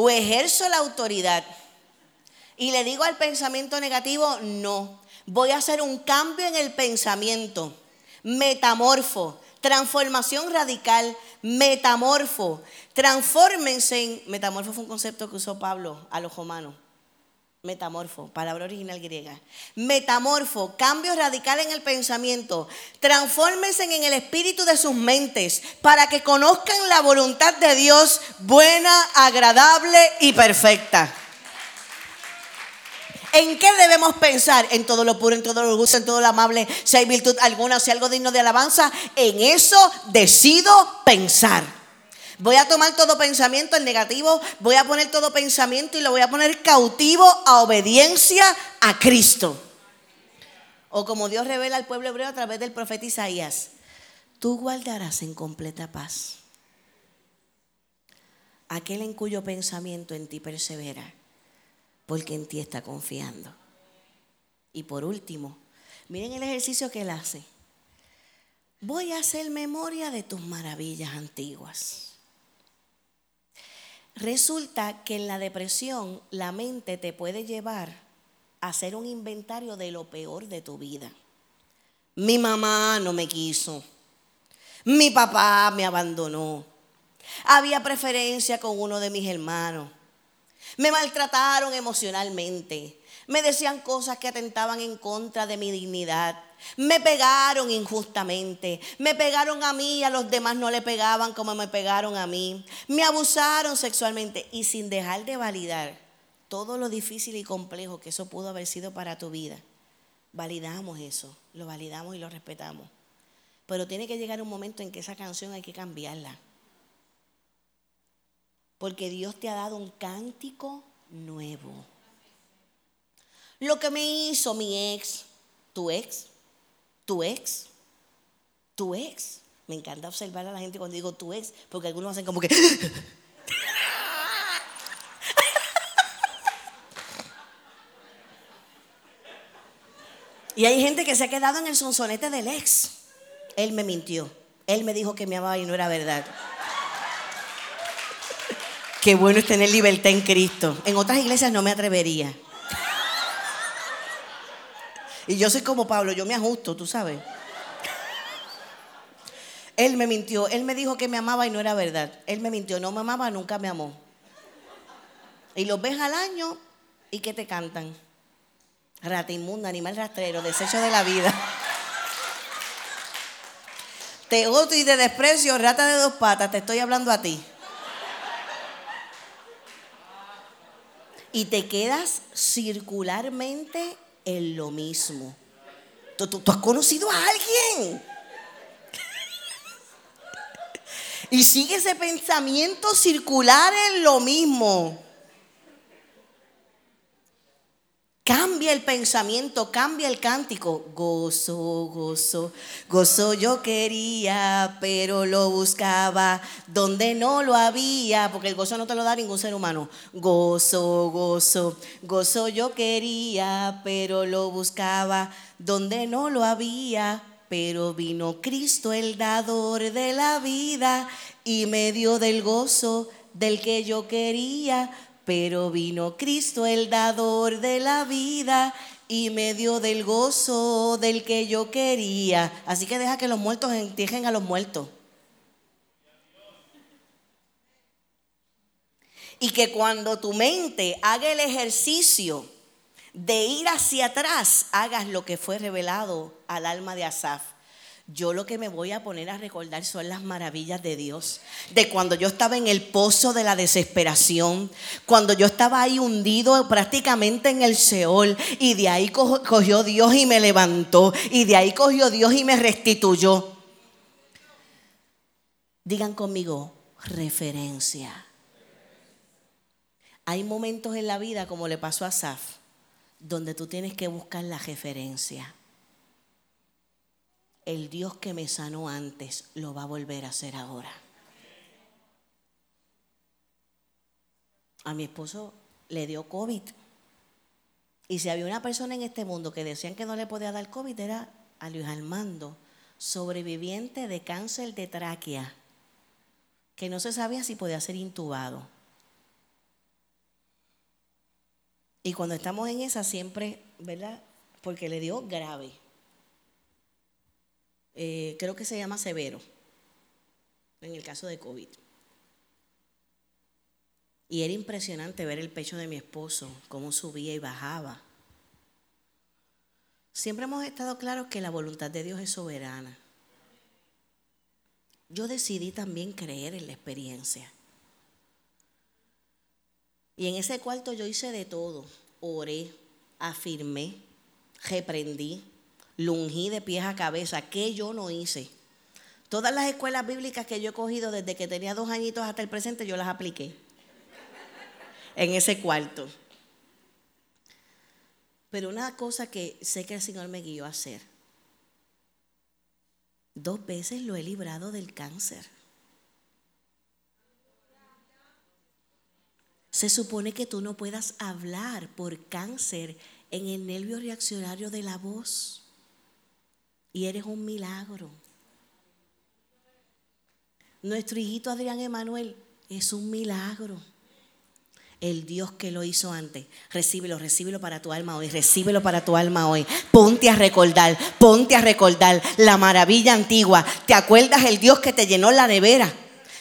O ejerzo la autoridad y le digo al pensamiento negativo, no, voy a hacer un cambio en el pensamiento, metamorfo, transformación radical, metamorfo. Transfórmense en, metamorfo fue un concepto que usó Pablo a los romanos. Metamorfo, palabra original griega. Metamorfo, cambio radical en el pensamiento. Transfórmense en el espíritu de sus mentes para que conozcan la voluntad de Dios buena, agradable y perfecta. ¿En qué debemos pensar? En todo lo puro, en todo lo justo, en todo lo amable, si hay virtud alguna, si hay algo digno de alabanza, en eso decido pensar. Voy a tomar todo pensamiento en negativo, voy a poner todo pensamiento y lo voy a poner cautivo a obediencia a Cristo. O como Dios revela al pueblo hebreo a través del profeta Isaías, tú guardarás en completa paz aquel en cuyo pensamiento en ti persevera porque en ti está confiando. Y por último, miren el ejercicio que él hace. Voy a hacer memoria de tus maravillas antiguas. Resulta que en la depresión la mente te puede llevar a hacer un inventario de lo peor de tu vida. Mi mamá no me quiso. Mi papá me abandonó. Había preferencia con uno de mis hermanos. Me maltrataron emocionalmente. Me decían cosas que atentaban en contra de mi dignidad. Me pegaron injustamente. Me pegaron a mí y a los demás no le pegaban como me pegaron a mí. Me abusaron sexualmente y sin dejar de validar todo lo difícil y complejo que eso pudo haber sido para tu vida. Validamos eso, lo validamos y lo respetamos. Pero tiene que llegar un momento en que esa canción hay que cambiarla. Porque Dios te ha dado un cántico nuevo. Lo que me hizo mi ex, tu ex, tu ex, tu ex. Me encanta observar a la gente cuando digo tu ex, porque algunos hacen como que... y hay gente que se ha quedado en el sonsonete del ex. Él me mintió. Él me dijo que me amaba y no era verdad. Qué bueno es tener libertad en Cristo. En otras iglesias no me atrevería. Y yo soy como Pablo, yo me ajusto, tú sabes. Él me mintió, él me dijo que me amaba y no era verdad. Él me mintió, no me amaba, nunca me amó. Y los ves al año y que te cantan. Rata inmunda, animal rastrero, desecho de la vida. Te odio y de desprecio, rata de dos patas, te estoy hablando a ti. y te quedas circularmente en lo mismo. ¿Tú, has conocido a alguien? y sigue ese pensamiento circular en lo mismo. Cambia el pensamiento, cambia el cántico. Gozo, gozo, gozo yo quería, pero lo buscaba donde no lo había, porque el gozo no te lo da ningún ser humano. Gozo, gozo, gozo yo quería, pero lo buscaba donde no lo había. Pero vino Cristo el dador de la vida y me dio del gozo del que yo quería pero vino Cristo el dador de la vida y me dio del gozo del que yo quería. Así que deja que los muertos entierren a los muertos. Y que cuando tu mente haga el ejercicio de ir hacia atrás, hagas lo que fue revelado al alma de Asaf yo lo que me voy a poner a recordar son las maravillas de Dios. De cuando yo estaba en el pozo de la desesperación, cuando yo estaba ahí hundido prácticamente en el Seol, y de ahí cogió Dios y me levantó, y de ahí cogió Dios y me restituyó. Digan conmigo, referencia. Hay momentos en la vida, como le pasó a Saf, donde tú tienes que buscar la referencia el Dios que me sanó antes lo va a volver a hacer ahora. A mi esposo le dio COVID. Y si había una persona en este mundo que decían que no le podía dar COVID, era a Luis Armando, sobreviviente de cáncer de tráquea, que no se sabía si podía ser intubado. Y cuando estamos en esa siempre, ¿verdad? Porque le dio grave. Eh, creo que se llama severo, en el caso de COVID. Y era impresionante ver el pecho de mi esposo, cómo subía y bajaba. Siempre hemos estado claros que la voluntad de Dios es soberana. Yo decidí también creer en la experiencia. Y en ese cuarto yo hice de todo. Oré, afirmé, reprendí, lungí de pies a cabeza, que yo no hice. Todas las escuelas bíblicas que yo he cogido desde que tenía dos añitos hasta el presente, yo las apliqué en ese cuarto. Pero una cosa que sé que el Señor me guió a hacer, dos veces lo he librado del cáncer. Se supone que tú no puedas hablar por cáncer en el nervio reaccionario de la voz y eres un milagro. Nuestro hijito Adrián Emanuel es un milagro. El Dios que lo hizo antes. Recíbelo, recíbelo para tu alma hoy, recíbelo para tu alma hoy. Ponte a recordar, ponte a recordar la maravilla antigua. ¿Te acuerdas el Dios que te llenó la nevera?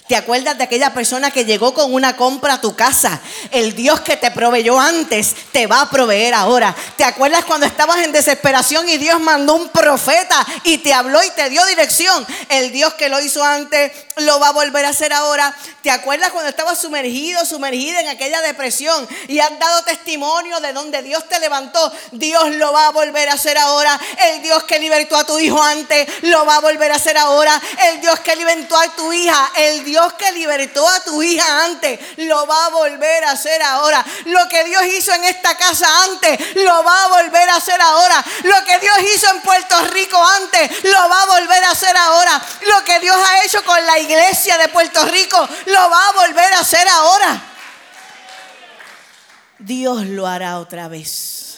¿Te acuerdas de aquella persona que llegó con una compra a tu casa? El Dios que te proveyó antes te va a proveer ahora. ¿Te acuerdas cuando estabas en desesperación y Dios mandó un profeta y te habló y te dio dirección? El Dios que lo hizo antes lo va a volver a hacer ahora. ¿Te acuerdas cuando estabas sumergido, sumergida en aquella depresión y has dado testimonio de donde Dios te levantó? Dios lo va a volver a hacer ahora. El Dios que libertó a tu hijo antes lo va a volver a hacer ahora. El Dios que libertó a tu hija, el Dios Dios que libertó a tu hija antes, lo va a volver a hacer ahora. Lo que Dios hizo en esta casa antes, lo va a volver a hacer ahora. Lo que Dios hizo en Puerto Rico antes, lo va a volver a hacer ahora. Lo que Dios ha hecho con la iglesia de Puerto Rico, lo va a volver a hacer ahora. Dios lo hará otra vez.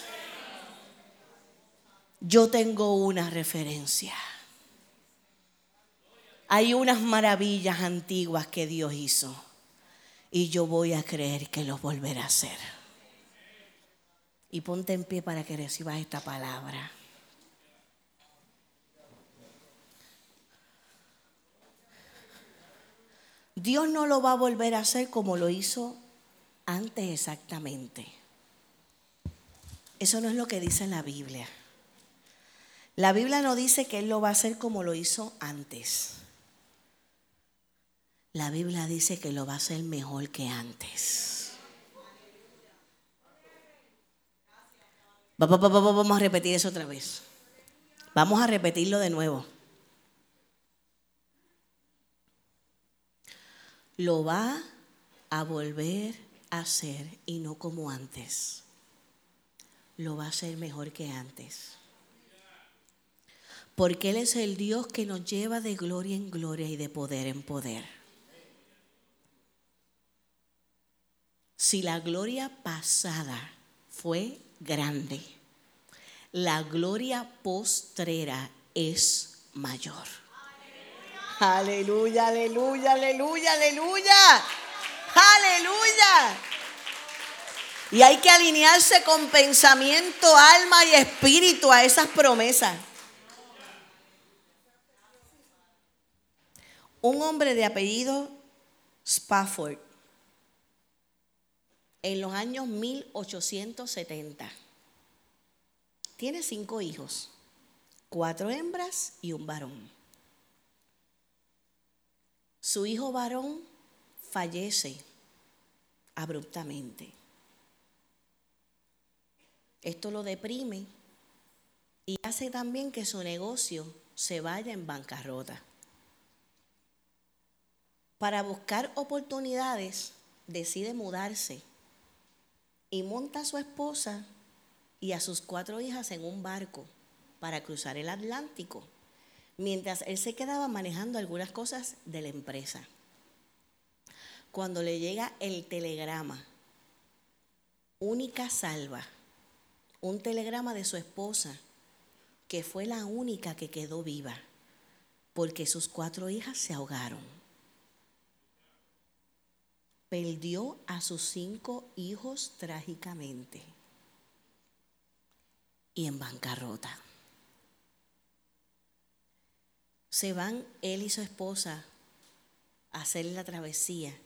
Yo tengo una referencia. Hay unas maravillas antiguas que Dios hizo y yo voy a creer que los volverá a hacer. Y ponte en pie para que recibas esta palabra. Dios no lo va a volver a hacer como lo hizo antes exactamente. Eso no es lo que dice la Biblia. La Biblia no dice que Él lo va a hacer como lo hizo antes. La Biblia dice que lo va a hacer mejor que antes. Vamos a repetir eso otra vez. Vamos a repetirlo de nuevo. Lo va a volver a hacer y no como antes. lo va a hacer mejor que antes. Porque Él es el Dios que nos lleva de gloria en gloria y de poder en poder. Si la gloria pasada fue grande, la gloria postrera es mayor. Aleluya, aleluya, aleluya, aleluya. Aleluya. Y hay que alinearse con pensamiento, alma y espíritu a esas promesas. Un hombre de apellido Spafford, en los años 1870, tiene cinco hijos, cuatro hembras y un varón. Su hijo varón fallece abruptamente. Esto lo deprime y hace también que su negocio se vaya en bancarrota. Para buscar oportunidades, decide mudarse y monta a su esposa y a sus cuatro hijas en un barco para cruzar el Atlántico, mientras él se quedaba manejando algunas cosas de la empresa. Cuando le llega el telegrama, única salva, un telegrama de su esposa, que fue la única que quedó viva, porque sus cuatro hijas se ahogaron. Perdió a sus cinco hijos trágicamente y en bancarrota. Se van él y su esposa a hacer la travesía,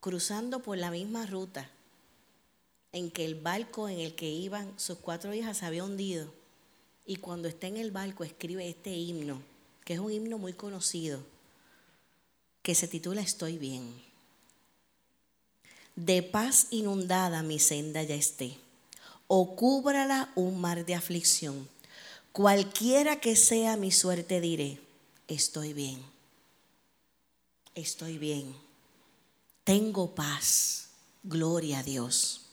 cruzando por la misma ruta en que el barco en el que iban sus cuatro hijas se había hundido. Y cuando está en el barco escribe este himno, que es un himno muy conocido, que se titula Estoy bien. De paz inundada mi senda ya esté, o cúbrala un mar de aflicción. Cualquiera que sea mi suerte diré, estoy bien, estoy bien, tengo paz, gloria a Dios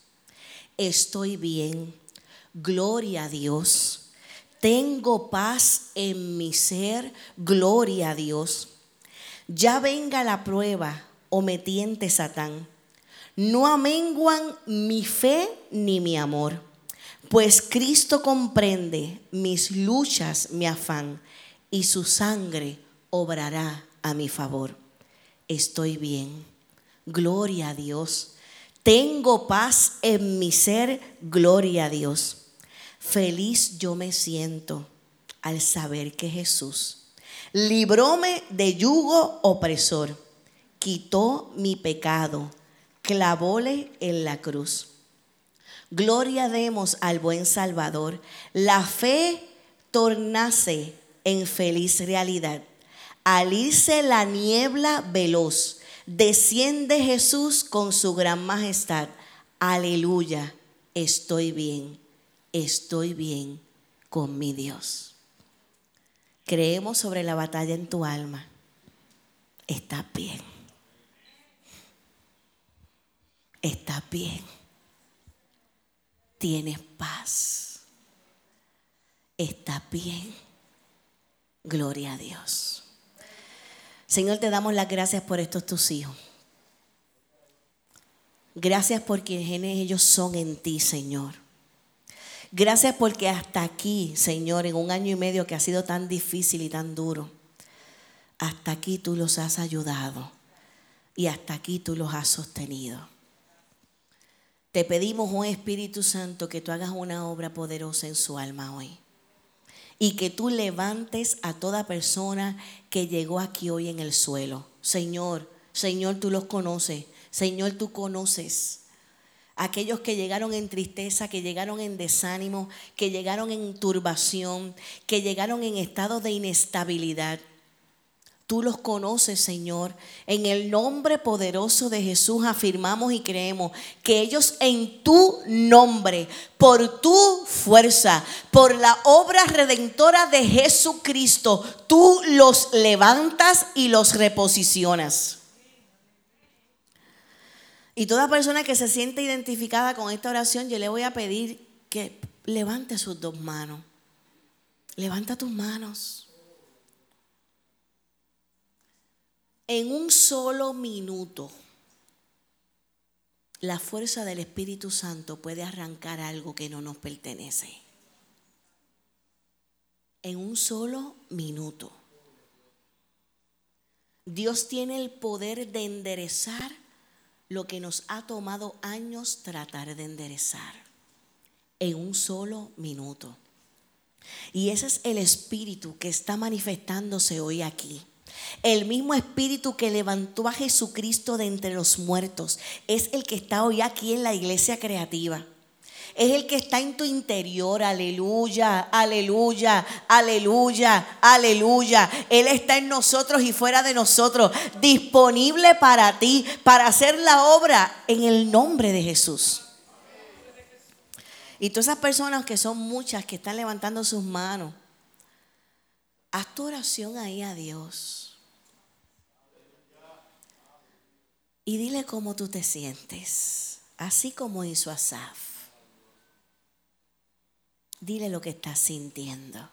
estoy bien, gloria a Dios. Tengo paz en mi ser, gloria a Dios. Ya venga la prueba o me tiente Satán. No amenguan mi fe ni mi amor, pues Cristo comprende mis luchas, mi afán, y su sangre obrará a mi favor. Estoy bien, gloria a Dios. Tengo paz en mi ser, gloria a Dios. Feliz yo me siento al saber que Jesús libróme de yugo opresor, quitó mi pecado, clavóle en la cruz. Gloria demos al buen Salvador. La fe tornase en feliz realidad. Al irse la niebla veloz, Desciende Jesús con su gran majestad. Aleluya, estoy bien, estoy bien con mi Dios. Creemos sobre la batalla en tu alma. Está bien. Está bien. Tienes paz. Está bien. Gloria a Dios. Señor, te damos las gracias por estos tus hijos. Gracias por quienes ellos son en ti, Señor. Gracias porque hasta aquí, Señor, en un año y medio que ha sido tan difícil y tan duro, hasta aquí tú los has ayudado y hasta aquí tú los has sostenido. Te pedimos, oh Espíritu Santo, que tú hagas una obra poderosa en su alma hoy y que tú levantes a toda persona que llegó aquí hoy en el suelo. Señor, Señor, tú los conoces. Señor, tú conoces. Aquellos que llegaron en tristeza, que llegaron en desánimo, que llegaron en turbación, que llegaron en estado de inestabilidad. Tú los conoces, Señor. En el nombre poderoso de Jesús afirmamos y creemos que ellos en tu nombre, por tu fuerza, por la obra redentora de Jesucristo, tú los levantas y los reposicionas. Y toda persona que se siente identificada con esta oración, yo le voy a pedir que levante sus dos manos. Levanta tus manos. En un solo minuto, la fuerza del Espíritu Santo puede arrancar algo que no nos pertenece. En un solo minuto. Dios tiene el poder de enderezar lo que nos ha tomado años tratar de enderezar en un solo minuto. Y ese es el espíritu que está manifestándose hoy aquí. El mismo espíritu que levantó a Jesucristo de entre los muertos es el que está hoy aquí en la iglesia creativa es el que está en tu interior. Aleluya, aleluya, aleluya, aleluya. Él está en nosotros y fuera de nosotros, disponible para ti, para hacer la obra en el nombre de Jesús. Y todas esas personas que son muchas que están levantando sus manos, haz tu oración ahí a Dios. Y dile cómo tú te sientes, así como hizo Asaf. Dile lo que estás sintiendo.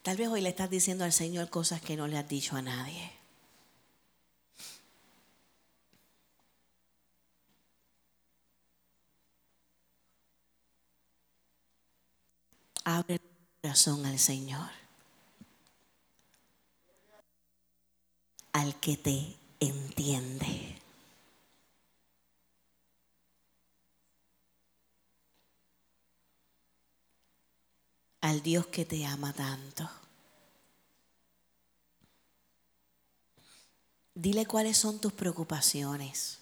Tal vez hoy le estás diciendo al Señor cosas que no le has dicho a nadie. Abre el corazón al Señor. Al que te entiende. Al Dios que te ama tanto. Dile cuáles son tus preocupaciones.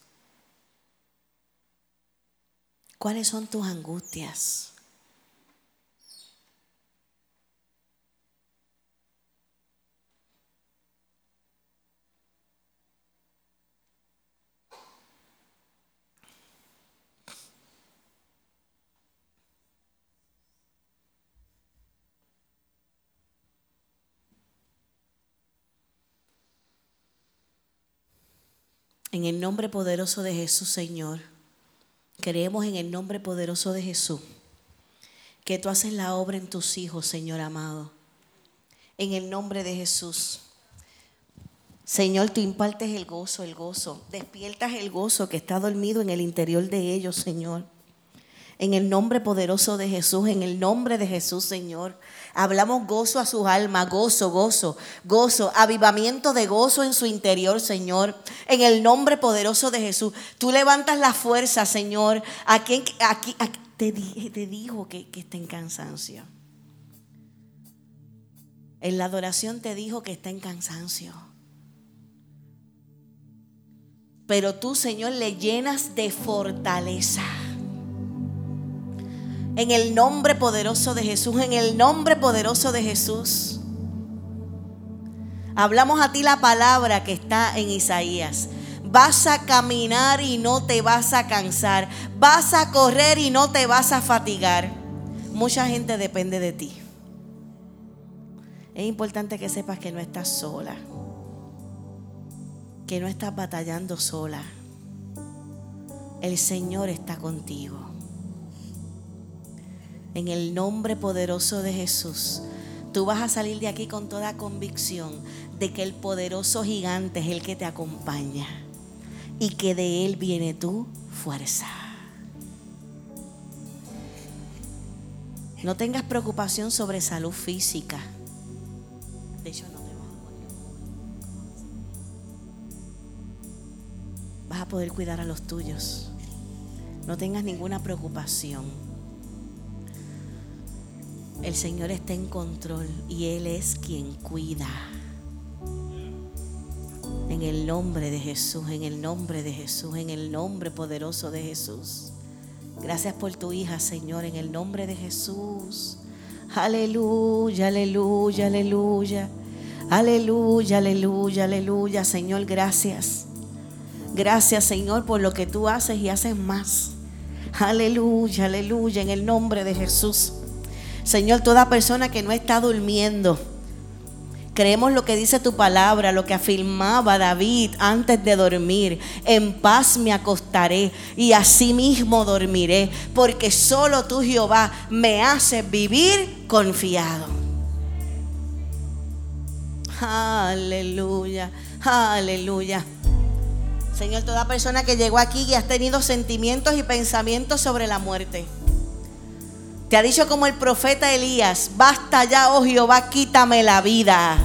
¿Cuáles son tus angustias? En el nombre poderoso de Jesús, Señor, creemos en el nombre poderoso de Jesús, que tú haces la obra en tus hijos, Señor amado. En el nombre de Jesús. Señor, tú impartes el gozo, el gozo. Despiertas el gozo que está dormido en el interior de ellos, Señor. En el nombre poderoso de Jesús, en el nombre de Jesús, Señor. Hablamos gozo a sus almas, gozo, gozo, gozo, avivamiento de gozo en su interior, Señor. En el nombre poderoso de Jesús. Tú levantas la fuerza, Señor. A quien aquí, te, te, dijo que, que está en cansancio. En la adoración te dijo que está en cansancio. Pero tú, Señor, le llenas de fortaleza. En el nombre poderoso de Jesús, en el nombre poderoso de Jesús. Hablamos a ti la palabra que está en Isaías. Vas a caminar y no te vas a cansar. Vas a correr y no te vas a fatigar. Mucha gente depende de ti. Es importante que sepas que no estás sola. Que no estás batallando sola. El Señor está contigo en el nombre poderoso de Jesús, tú vas a salir de aquí con toda convicción de que el poderoso gigante es el que te acompaña y que de él viene tu fuerza. No tengas preocupación sobre salud física. De hecho, no te vas a Vas a poder cuidar a los tuyos. No tengas ninguna preocupación. El Señor está en control y Él es quien cuida. En el nombre de Jesús, en el nombre de Jesús, en el nombre poderoso de Jesús. Gracias por tu hija, Señor, en el nombre de Jesús. Aleluya, aleluya, aleluya. Aleluya, aleluya, aleluya. Señor, gracias. Gracias, Señor, por lo que tú haces y haces más. Aleluya, aleluya, en el nombre de Jesús. Señor, toda persona que no está durmiendo, Creemos lo que dice tu palabra, lo que afirmaba David antes de dormir. En paz me acostaré y asimismo dormiré, porque solo tú, Jehová, me haces vivir confiado. Aleluya, aleluya. Señor, toda persona que llegó aquí y has tenido sentimientos y pensamientos sobre la muerte. Ha dicho como el profeta Elías, basta ya, oh Jehová, quítame la vida.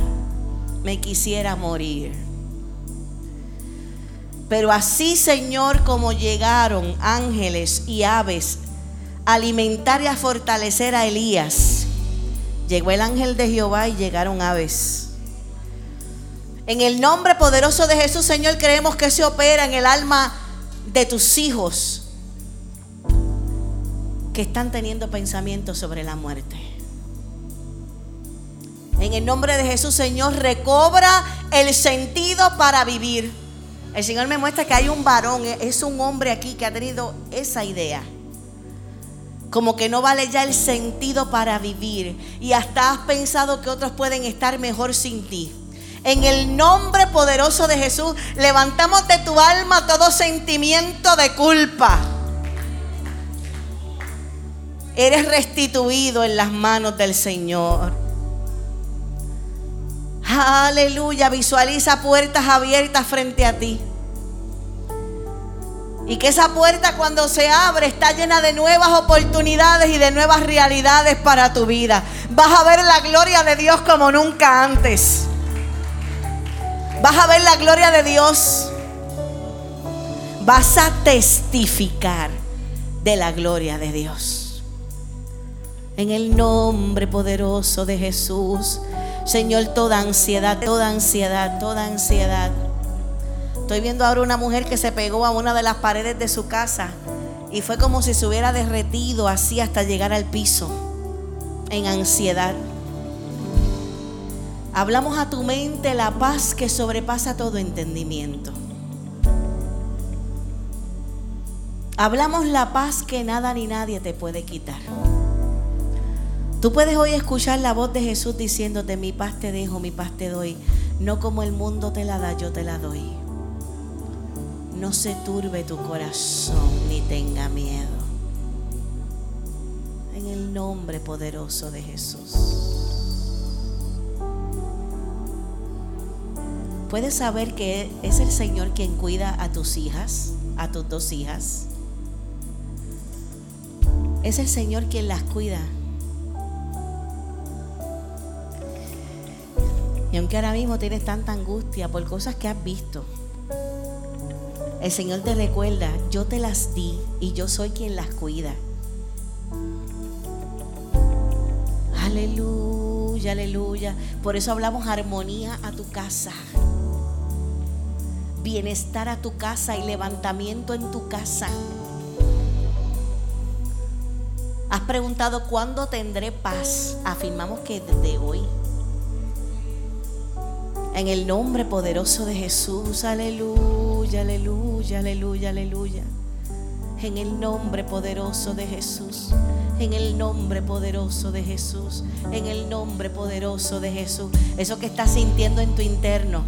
Me quisiera morir. Pero así, Señor, como llegaron ángeles y aves a alimentar y a fortalecer a Elías, llegó el ángel de Jehová y llegaron aves. En el nombre poderoso de Jesús, Señor, creemos que se opera en el alma de tus hijos que están teniendo pensamientos sobre la muerte. En el nombre de Jesús, Señor, recobra el sentido para vivir. El Señor me muestra que hay un varón, es un hombre aquí que ha tenido esa idea. Como que no vale ya el sentido para vivir. Y hasta has pensado que otros pueden estar mejor sin ti. En el nombre poderoso de Jesús, levantamos de tu alma todo sentimiento de culpa eres restituido en las manos del Señor. Aleluya, visualiza puertas abiertas frente a ti. Y que esa puerta cuando se abre está llena de nuevas oportunidades y de nuevas realidades para tu vida. Vas a ver la gloria de Dios como nunca antes. Vas a ver la gloria de Dios. Vas a testificar de la gloria de Dios. En el nombre poderoso de Jesús. Señor, toda ansiedad, toda ansiedad, toda ansiedad. Estoy viendo ahora una mujer que se pegó a una de las paredes de su casa y fue como si se hubiera derretido así hasta llegar al piso en ansiedad. Hablamos a tu mente la paz que sobrepasa todo entendimiento. Hablamos la paz que nada ni nadie te puede quitar. Tú puedes hoy escuchar la voz de Jesús diciéndote, mi paz te dejo, mi paz te doy. No como el mundo te la da, yo te la doy. No se turbe tu corazón ni tenga miedo. En el nombre poderoso de Jesús. Puedes saber que es el Señor quien cuida a tus hijas, a tus dos hijas. Es el Señor quien las cuida. Y aunque ahora mismo tienes tanta angustia por cosas que has visto, el Señor te recuerda, yo te las di y yo soy quien las cuida. Aleluya, aleluya. Por eso hablamos armonía a tu casa. Bienestar a tu casa y levantamiento en tu casa. Has preguntado cuándo tendré paz. Afirmamos que desde hoy. En el nombre poderoso de Jesús, aleluya, aleluya, aleluya, aleluya. En el nombre poderoso de Jesús. En el nombre poderoso de Jesús. En el nombre poderoso de Jesús. Eso que estás sintiendo en tu interno.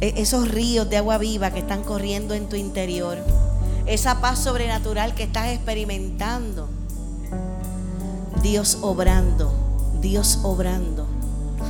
E-, esos ríos de agua viva que están corriendo en tu interior. Esa paz sobrenatural que estás experimentando. Dios obrando. Dios obrando.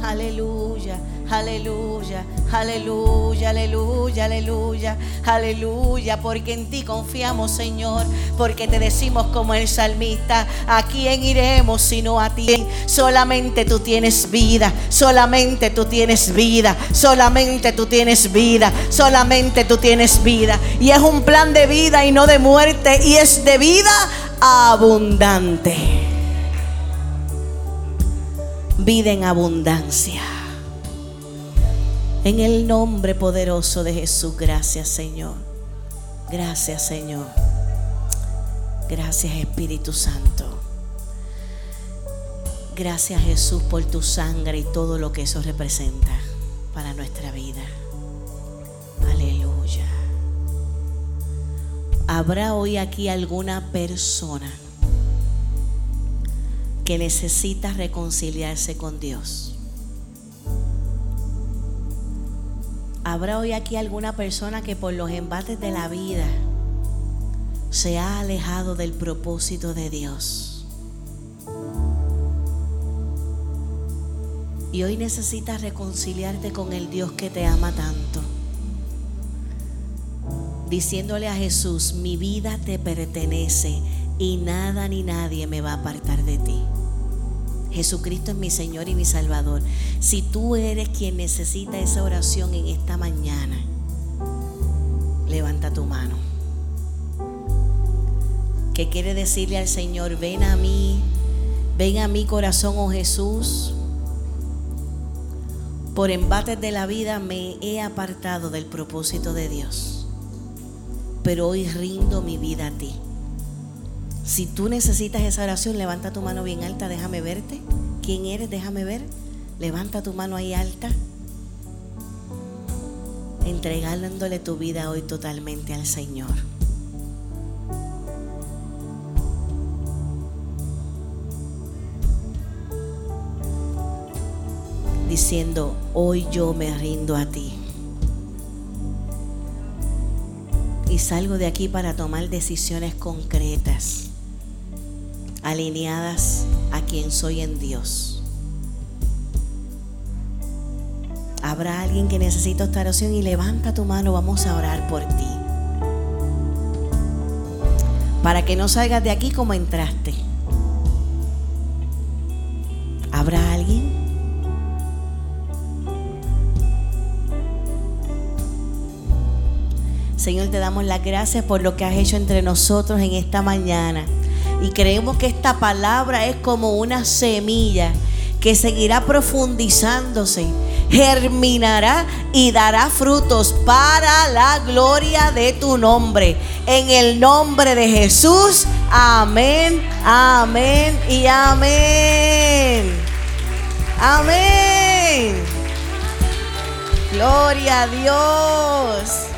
Aleluya. Aleluya, aleluya, aleluya, aleluya, aleluya, porque en ti confiamos, Señor, porque te decimos como el salmista, ¿a quién iremos sino a ti? Solamente tú tienes vida, solamente tú tienes vida, solamente tú tienes vida, solamente tú tienes vida. Y es un plan de vida y no de muerte, y es de vida abundante. Vida en abundancia. En el nombre poderoso de Jesús, gracias Señor. Gracias Señor. Gracias Espíritu Santo. Gracias Jesús por tu sangre y todo lo que eso representa para nuestra vida. Aleluya. ¿Habrá hoy aquí alguna persona que necesita reconciliarse con Dios? Habrá hoy aquí alguna persona que por los embates de la vida se ha alejado del propósito de Dios. Y hoy necesitas reconciliarte con el Dios que te ama tanto. Diciéndole a Jesús, mi vida te pertenece y nada ni nadie me va a apartar de ti. Jesucristo es mi Señor y mi Salvador. Si tú eres quien necesita esa oración en esta mañana, levanta tu mano. ¿Qué quiere decirle al Señor? Ven a mí, ven a mi corazón, oh Jesús. Por embates de la vida me he apartado del propósito de Dios, pero hoy rindo mi vida a ti. Si tú necesitas esa oración, levanta tu mano bien alta, déjame verte. ¿Quién eres? Déjame ver. Levanta tu mano ahí alta. Entregándole tu vida hoy totalmente al Señor. Diciendo, hoy yo me rindo a ti. Y salgo de aquí para tomar decisiones concretas alineadas a quien soy en Dios. Habrá alguien que necesita esta oración y levanta tu mano, vamos a orar por ti. Para que no salgas de aquí como entraste. ¿Habrá alguien? Señor, te damos las gracias por lo que has hecho entre nosotros en esta mañana. Y creemos que esta palabra es como una semilla que seguirá profundizándose, germinará y dará frutos para la gloria de tu nombre. En el nombre de Jesús, amén, amén y amén. Amén. Gloria a Dios.